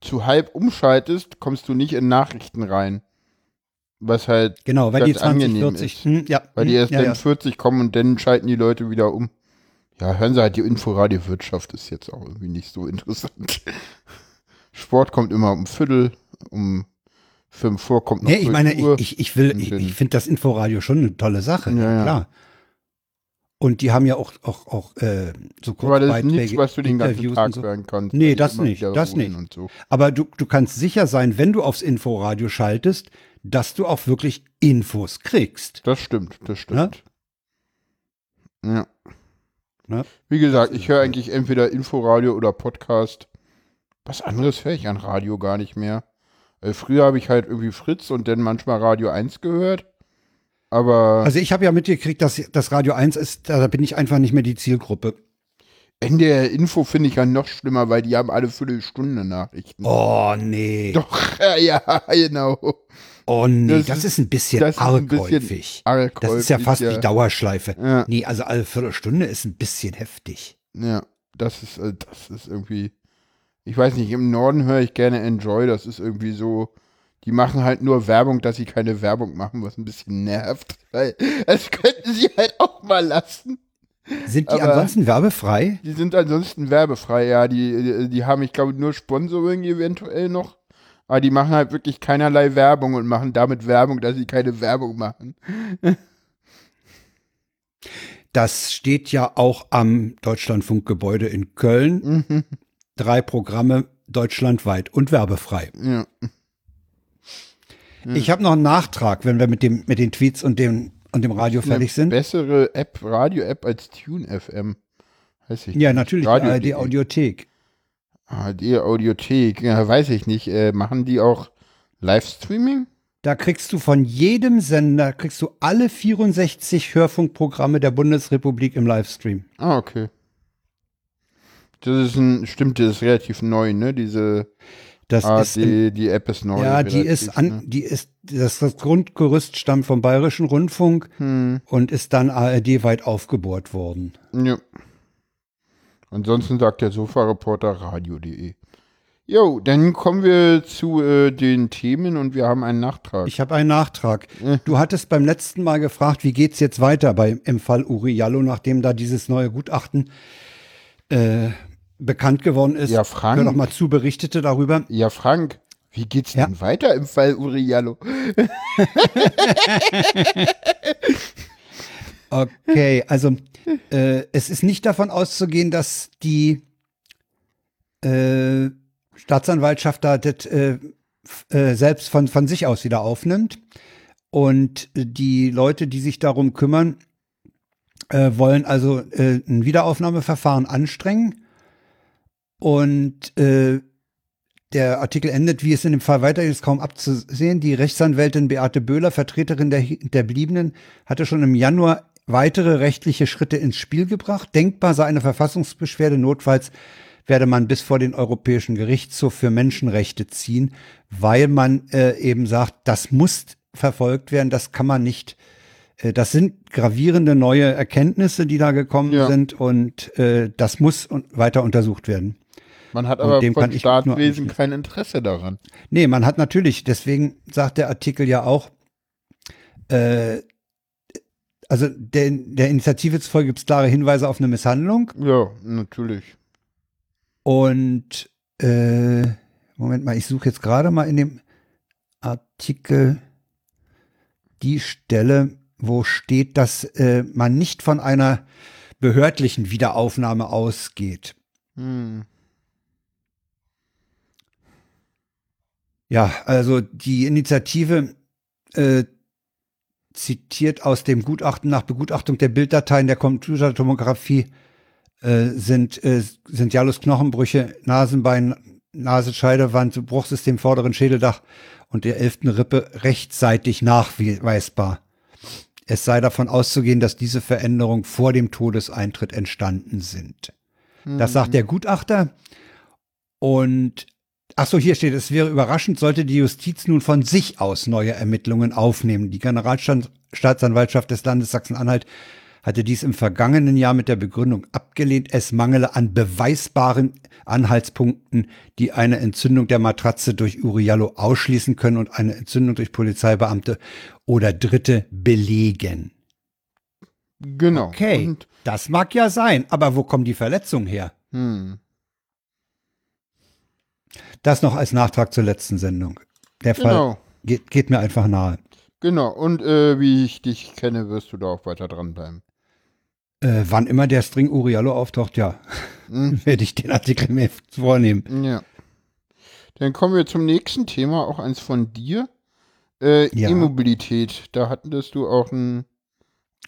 zu halb umschaltest, kommst du nicht in Nachrichten rein. Was halt,
Genau, weil
Ganz
die 20,
angenehm
40,
ist.
hm, ja,
weil die
hm,
erst
ja,
dann
ja.
40 kommen und dann schalten die Leute wieder um. Ja, hören Sie halt, die Inforadiowirtschaft ist jetzt auch irgendwie nicht so interessant. Sport kommt immer um Viertel, um fünf vor kommt noch
Nee, ich
12
meine,
Uhr.
ich, ich, will, ich, ich finde das Inforadio schon eine tolle Sache,
Ja,
klar. Und die haben ja auch, auch, auch äh, so
Aber das ist nichts, was du den ganzen Tag
so.
hören kannst.
Nee,
die
das nicht, das nicht.
So.
Aber du, du kannst sicher sein, wenn du aufs Inforadio schaltest, dass du auch wirklich Infos kriegst.
Das stimmt, das stimmt. Ja.
Ja.
Wie gesagt,
Das ist
ich höre eigentlich entweder Inforadio oder Podcast. Was anderes höre ich an Radio gar nicht mehr. Äh, früher habe ich halt irgendwie Fritz und dann manchmal Radio 1 gehört. Aber
Also ich habe ja mitgekriegt, dass das Radio 1 ist, da bin ich einfach nicht mehr die Zielgruppe.
NDR Info finde ich ja noch schlimmer, weil die haben alle Viertelstunde Nachrichten.
Oh nee.
Doch, ja, ja, genau.
Oh nee,
Das
das,
ist-
ist, ein bisschen
das
arg häufig. Das ist ja fast
ja.
wie Dauerschleife.
Ja.
Nee, also alle Viertelstunde ist ein bisschen heftig.
Ja, das ist, äh, das ist irgendwie. Ich weiß nicht, im Norden höre ich gerne Enjoy, das ist irgendwie so. Die machen halt nur Werbung, dass sie keine Werbung machen, was ein bisschen nervt. Weil das könnten sie halt auch mal lassen.
Sind die
Aber-
ansonsten werbefrei?
Die sind ansonsten werbefrei, ja. Die, die, die haben, ich glaube, nur Sponsoring eventuell noch. Aber die machen halt wirklich keinerlei Werbung und machen damit Werbung, dass sie keine Werbung machen.
Das steht ja auch am Deutschlandfunkgebäude in Köln.
Mhm.
Drei Programme deutschlandweit und werbefrei.
Ja. Hm.
Ich habe noch einen Nachtrag, wenn wir mit, dem, mit den Tweets und dem, und dem Radio fertig sind.
Bessere App, Radio-App als Tune FM. Weiß ich
Ja, natürlich, die Audiothek.
ARD Audiothek, ja, weiß ich nicht. Äh, machen die auch Livestreaming?
Da kriegst du von jedem Sender, kriegst du alle 64 Hörfunkprogramme der Bundesrepublik im Livestream.
Ah, okay. Das ist ein, stimmt, das ist relativ neu, ne? Diese
Das
ARD,
ist im
die App ist neu.
Ja, die ist an,
ne?
die ist, das, das Grundgerüst stammt vom Bayerischen Rundfunk
Hm,
und ist dann ARD-weit aufgebohrt worden.
ja. Ansonsten sagt der Sofa-Reporter radio.de. Jo, dann kommen wir zu äh, den Themen und wir haben einen Nachtrag.
Ich habe einen Nachtrag.
Äh.
Du hattest beim letzten Mal gefragt, wie geht's jetzt weiter bei, im Fall Uri Jallo, nachdem da dieses neue Gutachten äh, bekannt geworden ist.
Ja, Frank.
Hör doch mal zu, berichtete darüber.
ja, Frank, wie geht's
Ja.
denn weiter im Fall Uriallo?
Okay, also äh, es ist nicht davon auszugehen, dass die äh, Staatsanwaltschaft da das äh, äh, selbst von, von sich aus wieder aufnimmt. Und die Leute, die sich darum kümmern, äh, wollen also äh, ein Wiederaufnahmeverfahren anstrengen. Und der Artikel endet, wie es in dem Fall weitergeht, ist kaum abzusehen. Die Rechtsanwältin Beate Böhler, Vertreterin der Hinterbliebenen, hatte schon im Januar weitere rechtliche Schritte ins Spiel gebracht. Denkbar sei eine Verfassungsbeschwerde. Notfalls werde man bis vor den Europäischen Gerichtshof für Menschenrechte ziehen, weil man äh, eben sagt, das muss verfolgt werden, das kann man nicht. Äh, das sind gravierende neue Erkenntnisse, die da gekommen
Ja.
sind und äh, das muss un weiter untersucht werden.
Man hat aber
dem nur
Staatswesen kein Interesse daran.
Nee, man hat natürlich, deswegen sagt der Artikel ja auch, äh, also der, der Initiative zufolge gibt es klare Hinweise auf eine Misshandlung
Ja, natürlich.
und äh, Moment mal, ich suche jetzt gerade mal in dem Artikel die Stelle, wo steht, dass äh, man nicht von einer behördlichen Wiederaufnahme ausgeht.
Hm.
Ja, also die Initiative äh, zitiert aus dem Gutachten nach Begutachtung der Bilddateien der Computertomographie äh, sind, äh, sind Jalus Knochenbrüche, Nasenbein, Nasenscheidewand, Bruchsystem vorderen Schädeldach und der elften Rippe rechtzeitig nachweisbar. Es sei davon auszugehen, dass diese Veränderungen vor dem Todeseintritt entstanden sind. Das sagt der Gutachter. Und ach so, hier steht, es wäre überraschend, sollte die Justiz nun von sich aus neue Ermittlungen aufnehmen. Die Generalstaatsanwaltschaft des Landes Sachsen-Anhalt hatte dies im vergangenen Jahr mit der Begründung abgelehnt, es mangele an beweisbaren Anhaltspunkten, die eine Entzündung der Matratze durch Uriallo ausschließen können und eine Entzündung durch Polizeibeamte oder Dritte belegen.
Genau.
Okay,
Und,
das mag ja sein, aber wo kommen die Verletzungen her?
hm.
Das noch als Nachtrag zur letzten Sendung. Der Fall
Genau.
geht, geht mir einfach nahe.
Genau. Und äh, wie ich dich kenne, wirst du da auch weiter dranbleiben.
Äh, wann immer der String Uriallo auftaucht, ja,
Hm.
werde ich den Artikel mir vornehmen.
Ja. Dann kommen wir zum nächsten Thema, auch eins von dir. Äh,
Ja.
E-Mobilität. Da hattest du auch ein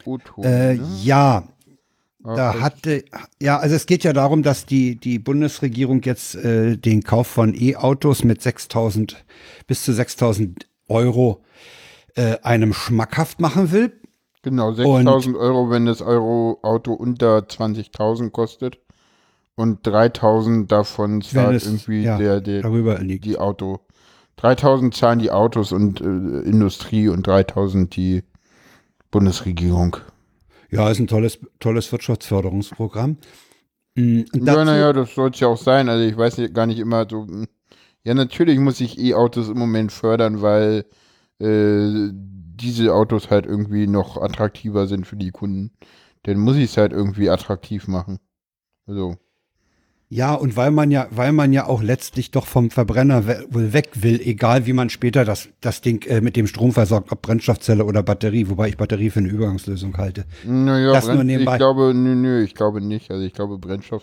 O-Ton.
Äh,
ne?
ja, da
das-
hatte, ja, also es geht ja darum, dass die, die Bundesregierung jetzt äh, den Kauf von E-Autos mit 6000 bis zu 6000 Euro äh, einem schmackhaft machen will.
Genau, 6000 Euro, wenn das Euro Auto unter 20.000 kostet. Und 3000 davon zahlt
es,
irgendwie
ja,
der, der,
Darüber liegt.
die Auto. 3000 zahlen die Autos und äh, Industrie und 3000 die Bundesregierung.
Ja, ist ein tolles, tolles Wirtschaftsförderungsprogramm. Mm, Und
Ja,
dazu-
naja, das soll es ja auch sein. Also ich weiß gar nicht immer so. hm. Ja, natürlich muss ich E-Autos im Moment fördern, weil äh, diese Autos halt irgendwie noch attraktiver sind für die Kunden. Dann muss ich es halt irgendwie attraktiv machen. Also,
Ja, und weil man ja, weil man ja auch letztlich doch vom Verbrenner weg will, egal wie man später das, das Ding äh, mit dem Strom versorgt, ob Brennstoffzelle oder Batterie, wobei ich Batterie für eine Übergangslösung halte.
naja,
Das nur nebenbei.
ich glaube, nö, nö, ich glaube nicht. Also ich glaube, Brennstoff.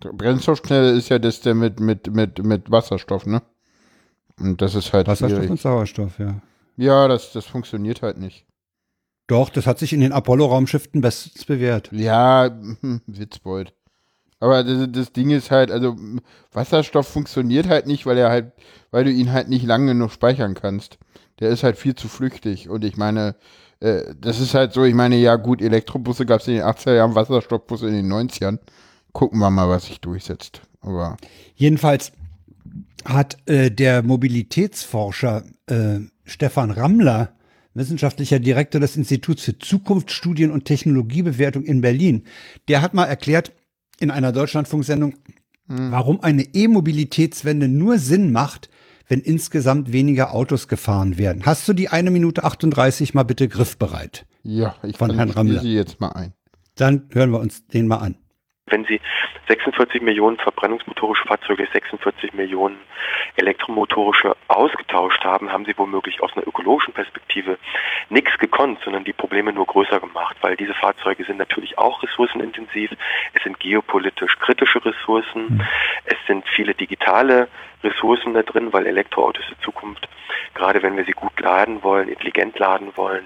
Brennstoffschnelle ist ja das der mit, mit, mit, mit Wasserstoff, ne? Und das ist halt
Wasserstoff
schwierig.
und Sauerstoff, ja.
Ja, das, das funktioniert halt nicht.
Doch, das hat sich in den Apollo-Raumschiffen bestens bewährt.
Ja, Witzbold. Aber das, das Ding ist halt, also Wasserstoff funktioniert halt nicht, weil er halt, weil du ihn halt nicht lange genug speichern kannst. Der ist halt viel zu flüchtig. Und ich meine, äh, das ist halt so, ich meine, ja gut, Elektrobusse gab es in den 80er Jahren, Wasserstoffbusse in den 90ern. Gucken wir mal, was sich durchsetzt. Aber
Jedenfalls hat äh, der Mobilitätsforscher äh, Stefan Rammler, wissenschaftlicher Direktor des Instituts für Zukunftsstudien und Technologiebewertung in Berlin, der hat mal erklärt in einer Deutschlandfunksendung, warum eine E-Mobilitätswende nur Sinn macht, wenn insgesamt weniger Autos gefahren werden. Hast du die eine Minute 38 mal bitte griffbereit?
ja, ich
Von Herrn Rammler.
sie jetzt mal ein.
Dann hören wir uns den mal an.
Wenn Sie 46 Millionen verbrennungsmotorische Fahrzeuge, 46 Millionen elektromotorische ausgetauscht haben, haben Sie womöglich aus einer ökologischen Perspektive nichts gekonnt, sondern die Probleme nur größer gemacht, weil diese Fahrzeuge sind natürlich auch ressourcenintensiv, es sind geopolitisch kritische Ressourcen, es sind viele digitale Ressourcen da drin, weil Elektroautos in Zukunft, gerade wenn wir sie gut laden wollen, intelligent laden wollen,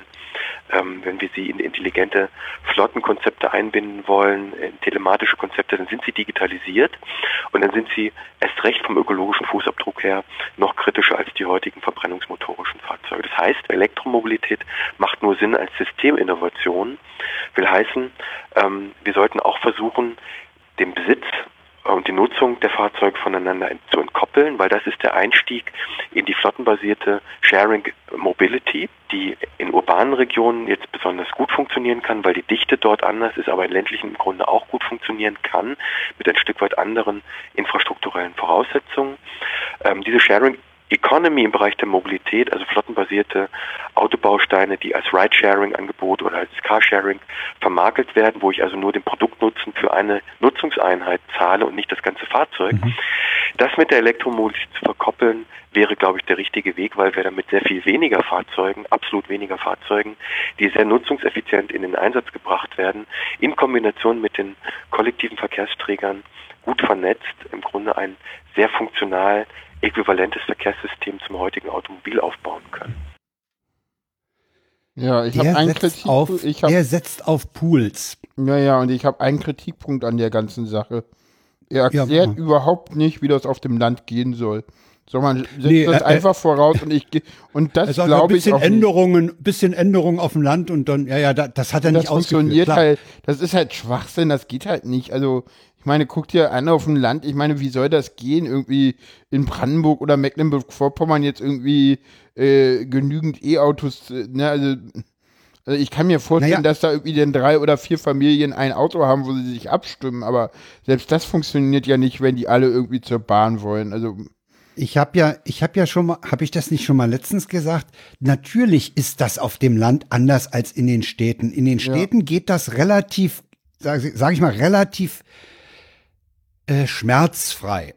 ähm, wenn wir sie in intelligente Flottenkonzepte einbinden wollen, in telematische Konzepte, dann sind sie digitalisiert und dann sind sie erst recht vom ökologischen Fußabdruck her noch kritischer als die heutigen verbrennungsmotorischen Fahrzeuge. Das heißt, Elektromobilität macht nur Sinn als Systeminnovation, will heißen, ähm, wir sollten auch versuchen, den Besitz und die Nutzung der Fahrzeuge voneinander zu entkoppeln, weil das ist der Einstieg in die flottenbasierte Sharing Mobility, die in urbanen Regionen jetzt besonders gut funktionieren kann, weil die Dichte dort anders ist, aber in ländlichen im Grunde auch gut funktionieren kann, mit ein Stück weit anderen infrastrukturellen Voraussetzungen. Ähm, diese Sharing Economy im Bereich der Mobilität, also flottenbasierte Autobausteine, die als Ride-Sharing-Angebot oder als Carsharing vermarkelt werden, wo ich also nur den Produktnutzen für eine Nutzungseinheit zahle und nicht das ganze Fahrzeug. Das mit der Elektromobilität zu verkoppeln, wäre, glaube ich, der richtige Weg, weil wir damit sehr viel weniger Fahrzeugen, absolut weniger Fahrzeugen, die sehr nutzungseffizient in den Einsatz gebracht werden, in Kombination mit den kollektiven Verkehrsträgern gut vernetzt, im Grunde ein sehr funktional äquivalentes Verkehrssystem zum heutigen Automobil aufbauen können.
Ja, ich habe einen
setzt,
Kritik,
auf,
ich hab,
der setzt auf Pools.
ja, ja, und ich habe einen Kritikpunkt an der ganzen Sache. Er
Ja,
erklärt
mal.
überhaupt nicht, wie das auf dem Land gehen soll. Sondern setzt
Nee,
das
äh,
einfach voraus und ich und das
Er sagt, ein
glaube ich
bisschen
auch nicht.
Änderungen, bisschen Änderungen auf dem Land und dann, ja, ja, da, das hat er
das
nicht ausgeführt.
halt, das ist halt Schwachsinn, das geht halt nicht. Also, ich meine, guck dir an auf dem Land, ich meine, wie soll das gehen? Irgendwie in Brandenburg oder Mecklenburg-Vorpommern jetzt irgendwie äh, genügend E-Autos, äh, ne, also, also ich kann mir vorstellen,
Naja.
dass da irgendwie dann drei oder vier Familien ein Auto haben, wo sie sich abstimmen, aber selbst das funktioniert ja nicht, wenn die alle irgendwie zur Bahn wollen. Also,
Ich habe ja, ich habe ja schon mal, habe ich das nicht schon mal letztens gesagt? Natürlich ist das auf dem Land anders als in den Städten. In den
Ja.
Städten geht das relativ, sage sag ich mal, relativ äh, schmerzfrei.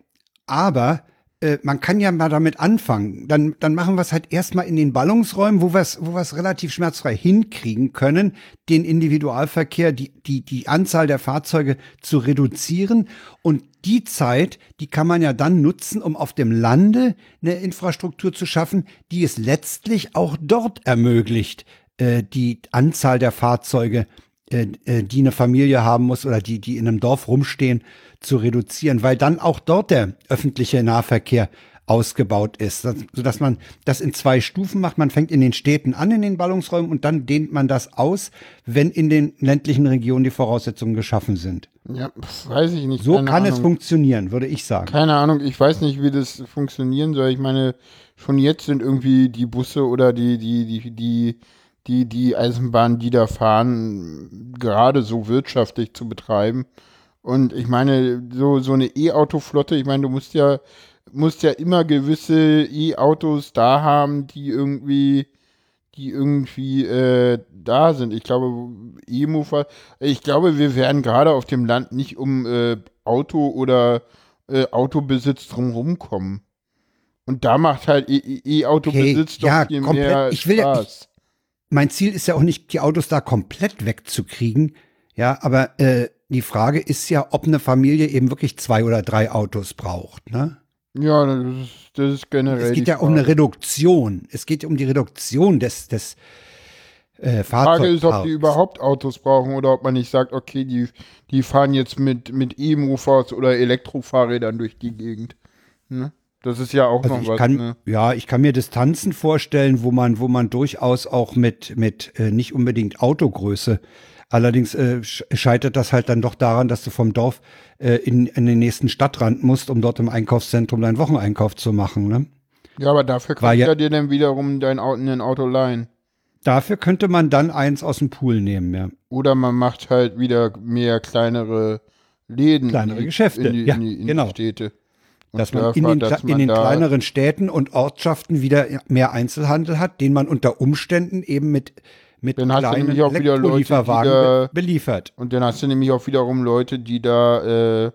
Aber äh, man kann ja mal damit anfangen. Dann, dann machen wir es halt erstmal in den Ballungsräumen, wo wir es wo relativ schmerzfrei hinkriegen können, den Individualverkehr, die, die, die Anzahl der Fahrzeuge zu reduzieren. Und die Zeit, die kann man ja dann nutzen, um auf dem Lande eine Infrastruktur zu schaffen, die es letztlich auch dort ermöglicht, äh, die Anzahl der Fahrzeuge äh, die eine Familie haben muss oder die, die in einem Dorf rumstehen, zu reduzieren, weil dann auch dort der öffentliche Nahverkehr ausgebaut ist, so- sodass man das in zwei Stufen macht. Man fängt in den Städten an, in den Ballungsräumen und dann dehnt man das aus, wenn in den ländlichen Regionen die Voraussetzungen geschaffen sind.
ja, pf, weiß ich nicht.
So
keine
kann es
Ahnung.
funktionieren, würde ich sagen.
Keine Ahnung, ich weiß nicht, wie das funktionieren soll. Ich meine, schon jetzt sind irgendwie die Busse oder die, die, die, die, die, die Eisenbahnen, die da fahren, gerade so wirtschaftlich zu betreiben. Und ich meine, so, so eine E-Auto-Flotte, ich meine, du musst ja, musst ja immer gewisse E-Autos da haben, die irgendwie, die irgendwie äh, da sind. Ich glaube, E-Mover, ich glaube, wir werden gerade auf dem Land nicht um äh, Auto oder äh, Autobesitz drumherum kommen. Und da macht halt E- E- E-Auto-Besitz
Okay, ja,
doch viel
komplett.
mehr
Ich will ja-
Spaß.
Mein Ziel ist ja auch nicht, die Autos da komplett wegzukriegen. Ja, aber äh, die Frage ist ja, ob eine Familie eben wirklich zwei oder drei Autos braucht. Ne?
ja, das ist, das ist generell.
Es geht ja um eine
Frage.
Reduktion. Es geht um die Reduktion des, des äh,
Die Frage ist, ob die überhaupt Autos brauchen oder ob man nicht sagt, okay, die, die fahren jetzt mit, mit E-Mofas oder Elektrofahrrädern durch die Gegend. Ne? Das ist ja auch
Also
noch
ich
was.
kann,
ne?
ja, ich kann mir Distanzen vorstellen, wo man, wo man durchaus auch mit, mit äh, nicht unbedingt Autogröße. Allerdings äh, sch- scheitert das halt dann doch daran, dass du vom Dorf äh, in, in den nächsten Stadtrand musst, um dort im Einkaufszentrum deinen Wocheneinkauf zu machen. Ne?
Ja, aber dafür kannst du
ja-
ja dir dann wiederum dein Auto, ein Auto leihen.
Dafür könnte man dann eins aus dem Pool nehmen, ja.
Oder man macht halt wieder mehr kleinere Läden.
Kleinere
in die,
Geschäfte,
In die,
ja,
in die, in
genau.
die Städte.
Dass man in den,
dass
Kle- in
man
den kleineren Städten und Ortschaften wieder mehr Einzelhandel hat, den man unter Umständen eben mit, mit
Dann hast du nämlich auch wieder Leute, da-
be beliefert.
Und dann hast du nämlich auch wiederum Leute, die da äh,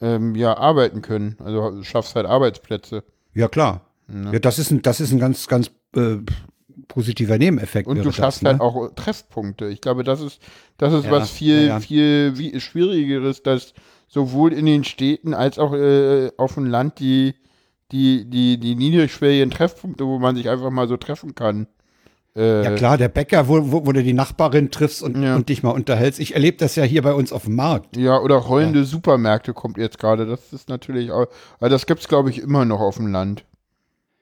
ähm, ja arbeiten können. Also du schaffst halt Arbeitsplätze.
Ja, klar. Ja, das ist ein, das ist ein ganz, ganz äh, positiver Nebeneffekt.
Und du
das,
schaffst
ne?
halt auch Treffpunkte. Ich glaube, das ist, das ist
Ja,
was viel,
ja, ja.
viel wie, Schwierigeres, dass sowohl in den Städten als auch äh, auf dem Land die, die, die, die niedrigschwelligen Treffpunkte, wo man sich einfach mal so treffen kann. Äh,
Ja klar, der Bäcker, wo, wo, wo du die Nachbarin triffst und,
Ja.
und dich mal unterhältst. Ich erlebe das ja hier bei uns auf dem Markt.
Ja, oder rollende Supermärkte kommt jetzt gerade. Das ist natürlich auch, aber das gibt's glaube ich immer noch auf dem Land.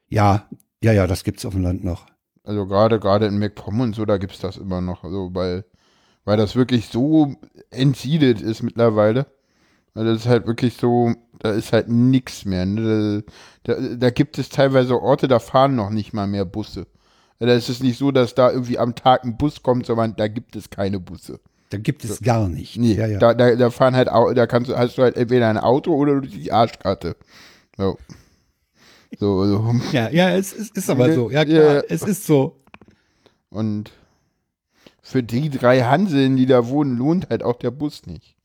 Ja, ja, ja, das gibt's auf dem Land noch.
Also gerade gerade in MacPom und so, da gibt's das immer noch. Also weil, weil das wirklich so entsiedelt ist mittlerweile. Das ist halt wirklich so, da ist halt nix mehr. Ne? Da, da, da gibt es teilweise Orte, da fahren noch nicht mal mehr Busse. Da ist es nicht so, dass da irgendwie am Tag ein Bus kommt, sondern da gibt es keine Busse.
Da gibt es gar nicht.
Nee,
ja, ja.
Da, da, da fahren halt, Au- da kannst du, hast du halt entweder ein Auto oder die Arschkarte. So. So, so.
ja, ja, es, es ist aber so. Ja, klar,
Ja.
es ist so.
Und für die drei Hanseln, die da wohnen, lohnt halt auch der Bus nicht.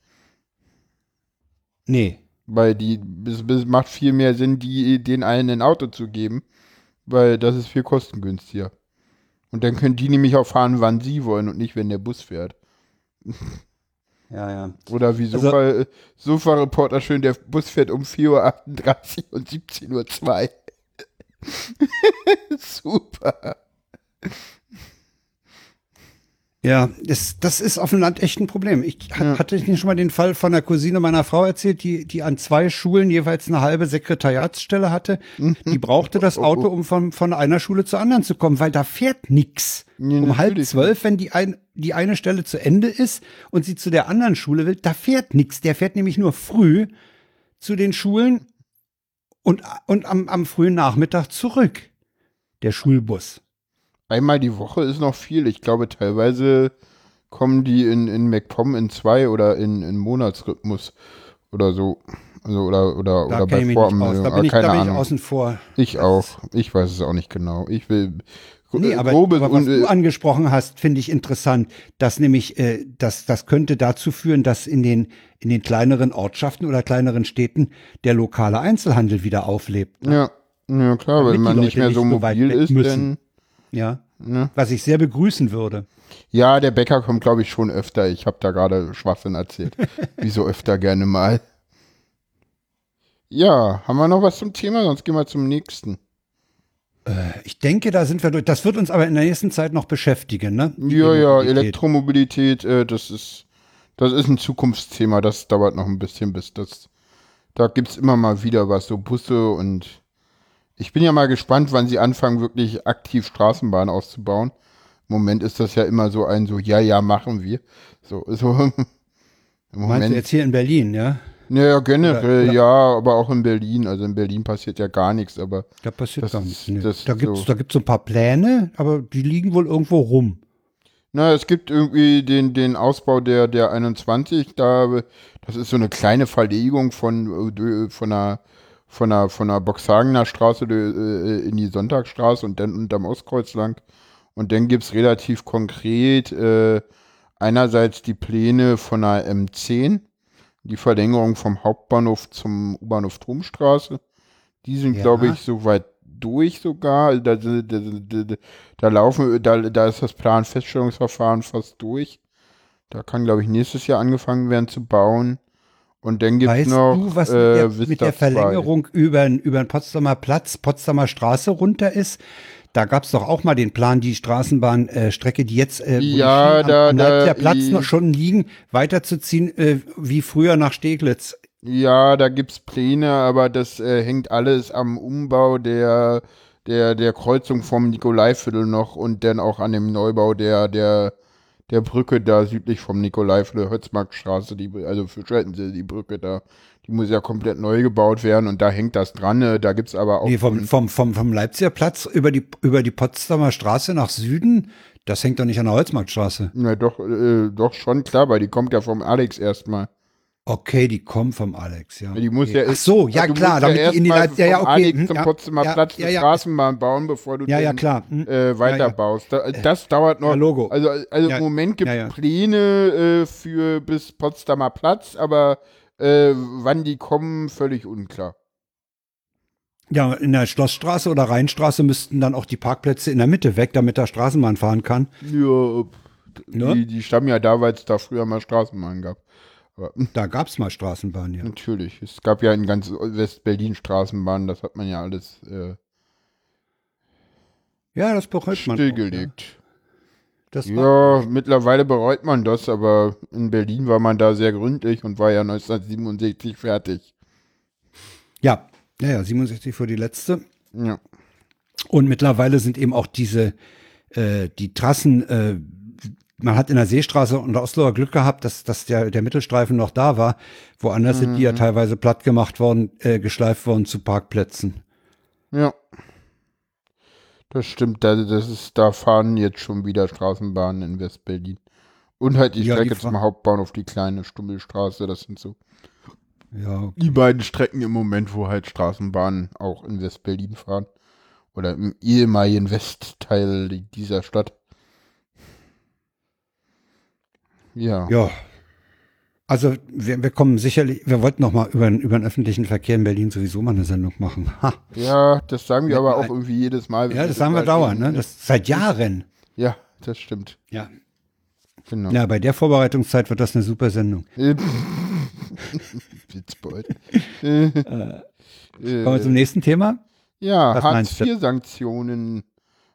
Nee.
Weil die, es, es macht viel mehr Sinn, die, den allen ein Auto zu geben, weil das ist viel kostengünstiger. Und dann können die nämlich auch fahren, wann sie wollen und nicht, wenn der Bus fährt.
Ja, ja.
Oder wie
Also-
Sofa, Sofa-Reporter schön, der Bus fährt um 4.38 Uhr und 17.02 Uhr. Super.
Ja, das, das ist auf dem Land echt ein Problem. Ich ha- hatte ich nicht schon mal den Fall von einer Cousine meiner Frau erzählt, die, die an zwei Schulen jeweils eine halbe Sekretariatsstelle hatte. Die brauchte das Auto, um von, von einer Schule zur anderen zu kommen, weil da fährt nix.
Ja,
um halb zwölf, wenn die, ein, die eine Stelle zu Ende ist und sie zu der anderen Schule will, da fährt nix. Der fährt nämlich nur früh zu den Schulen und, und am, am frühen Nachmittag zurück. Der Schulbus.
Einmal die Woche ist noch viel. Ich glaube, teilweise kommen die in, in MacPom in zwei oder in, in Monatsrhythmus oder so. Also oder oder
Da
oder
aus.
Voranmeldung.
Da
Ah,
bin ich, da
keine
bin ich außen vor.
Ich auch. Ich weiß es auch nicht genau. Ich will
Nee, aber, aber was du angesprochen hast, finde ich interessant, dass nämlich äh, das das könnte dazu führen, dass in den in den kleineren Ortschaften oder kleineren Städten der lokale Einzelhandel wieder auflebt.
ja, ja klar,
die
man nicht mehr so
so
mobil
weg
ist,
müssen. Ja,
ne?
was ich sehr begrüßen würde.
Ja, der Bäcker kommt, glaube ich, schon öfter. Ich habe da gerade Schwachsinn erzählt. Wieso öfter gerne mal. Ja, haben wir noch was zum Thema? Sonst gehen wir zum nächsten.
Ich denke, da sind wir durch. Das wird uns aber in der nächsten Zeit noch beschäftigen, ne? Die
Ja, ja. Elektromobilität, äh, das ist, das ist ein Zukunftsthema. Das dauert noch ein bisschen, bis das, da gibt's immer mal wieder was, so Busse und ich bin ja mal gespannt, wann sie anfangen, wirklich aktiv Straßenbahnen auszubauen. Im Moment ist das ja immer so ein, so, ja, ja, machen wir. So, so, im
Meinst
Moment.
du jetzt hier in Berlin, ja?
Naja, generell,
Oder- oder-
ja, aber auch in Berlin. Also in Berlin passiert ja gar nichts, aber
Da passiert
Das
gar nichts. Nee.
das
Da gibt's
so.
da gibt's so ein paar Pläne, aber die liegen wohl irgendwo rum.
na, es gibt irgendwie den, den Ausbau der, der 21, da, das ist so eine kleine Verlegung von, äh, von einer, von einer, von einer Boxhagener Straße äh, in die Sonntagsstraße und dann unterm Ostkreuz lang. Und dann gibt's relativ konkret äh, einerseits die Pläne von einer M10, die Verlängerung vom Hauptbahnhof zum U-Bahnhof Turmstraße. Die sind,
Ja.
glaube ich, soweit durch sogar. Also Da, da, da, da, da laufen, da, da ist das Planfeststellungsverfahren fast durch. Da kann, glaube ich, nächstes Jahr angefangen werden zu bauen. Und dann gibt's
Weißt
noch
du, was
äh,
mit, der, mit der
2.
Verlängerung über, über den Potsdamer Platz, Potsdamer Straße runter ist? Da gab es doch auch mal den Plan, die Straßenbahnstrecke, die jetzt äh,
Ja, da-
am, am
da-
Leipziger Platz noch schon liegen, weiterzuziehen, äh, wie früher nach Steglitz.
Ja, da gibt's Pläne, aber das äh, hängt alles am Umbau der, der, der Kreuzung vom Nikolaiviertel noch und dann auch an dem Neubau der, der, der Brücke da südlich vom Nikolaiviertel, Hötzmarktstraße, die, also für Schwettensee, die Brücke da, die muss ja komplett neu gebaut werden und da hängt das dran. äh, Da gibt's aber auch.
Nee, vom, vom, vom, vom Leipziger Platz über die, über die Potsdamer Straße nach Süden, das hängt doch nicht an der Holzmarktstraße.
Na doch, äh, doch schon klar, weil die kommt ja vom Alex erstmal.
Okay, die kommen vom Alex, ja.
Die muss
okay.
ja
Ach so, ja
du
klar, damit die in die Leipziger, ja,
vom
okay.
Alex
hm,
zum
ja,
Potsdamer
ja,
Platz
ja,
eine
ja,
Straßenbahn bauen, bevor du
Ja, ja,
den,
klar. hm.
äh, weiterbaust. Da, das dauert noch.
Ja, Logo.
Also, also
Ja,
im Moment gibt es
ja, ja.
Pläne äh, für bis Potsdamer Platz, aber äh, wann die kommen, völlig unklar.
Ja, in der Schlossstraße oder Rheinstraße müssten dann auch die Parkplätze in der Mitte weg, damit da Straßenbahn fahren kann.
Ja,
Ne?
die, die stammen ja da, weil es da früher mal Straßenbahn gab. Aber, hm,
Da gab's mal Straßenbahn, ja.
natürlich. Es gab ja in ganz West-Berlin Straßenbahnen, das hat man ja alles äh,
Ja, das bereut man. auch,
stillgelegt.
ja. War,
Ja, mittlerweile bereut man das, aber in Berlin war man da sehr gründlich und war ja 1967 fertig.
ja, ja, ja, 67 für die letzte.
Ja.
Und mittlerweile sind eben auch diese, äh, die Trassen, äh, man hat in der Seestraße und der Osloer Glück gehabt, dass, dass der, der Mittelstreifen noch da war. Woanders sind
Mhm.
die ja teilweise platt gemacht worden, äh, geschleift worden zu Parkplätzen.
Ja. Das stimmt, da, das ist, da fahren jetzt schon wieder Straßenbahnen in West-Berlin. Und halt die
Ja, die
Strecke
fahren-
zum Hauptbahnhof, die kleine Stummelstraße, das sind so
Ja,
die beiden Strecken im Moment, wo halt Straßenbahnen auch in West-Berlin fahren. Oder im ehemaligen Westteil dieser Stadt. Ja.
Ja. Also wir, wir kommen sicherlich, wir wollten noch mal über, den- über den öffentlichen Verkehr in Berlin sowieso mal eine Sendung machen. Ha.
Ja, das sagen wir
Ja,
aber auch irgendwie jedes Mal.
Ja, das sagen wir dauernd, ne? Das seit Jahren.
Ja, das stimmt.
Ja.
Genau.
Ja, bei der Vorbereitungszeit wird das eine super Sendung.
Witzbold.
Kommen wir zum nächsten Thema?
Ja,
Was meinst du?
Hartz-IV-Sanktionen.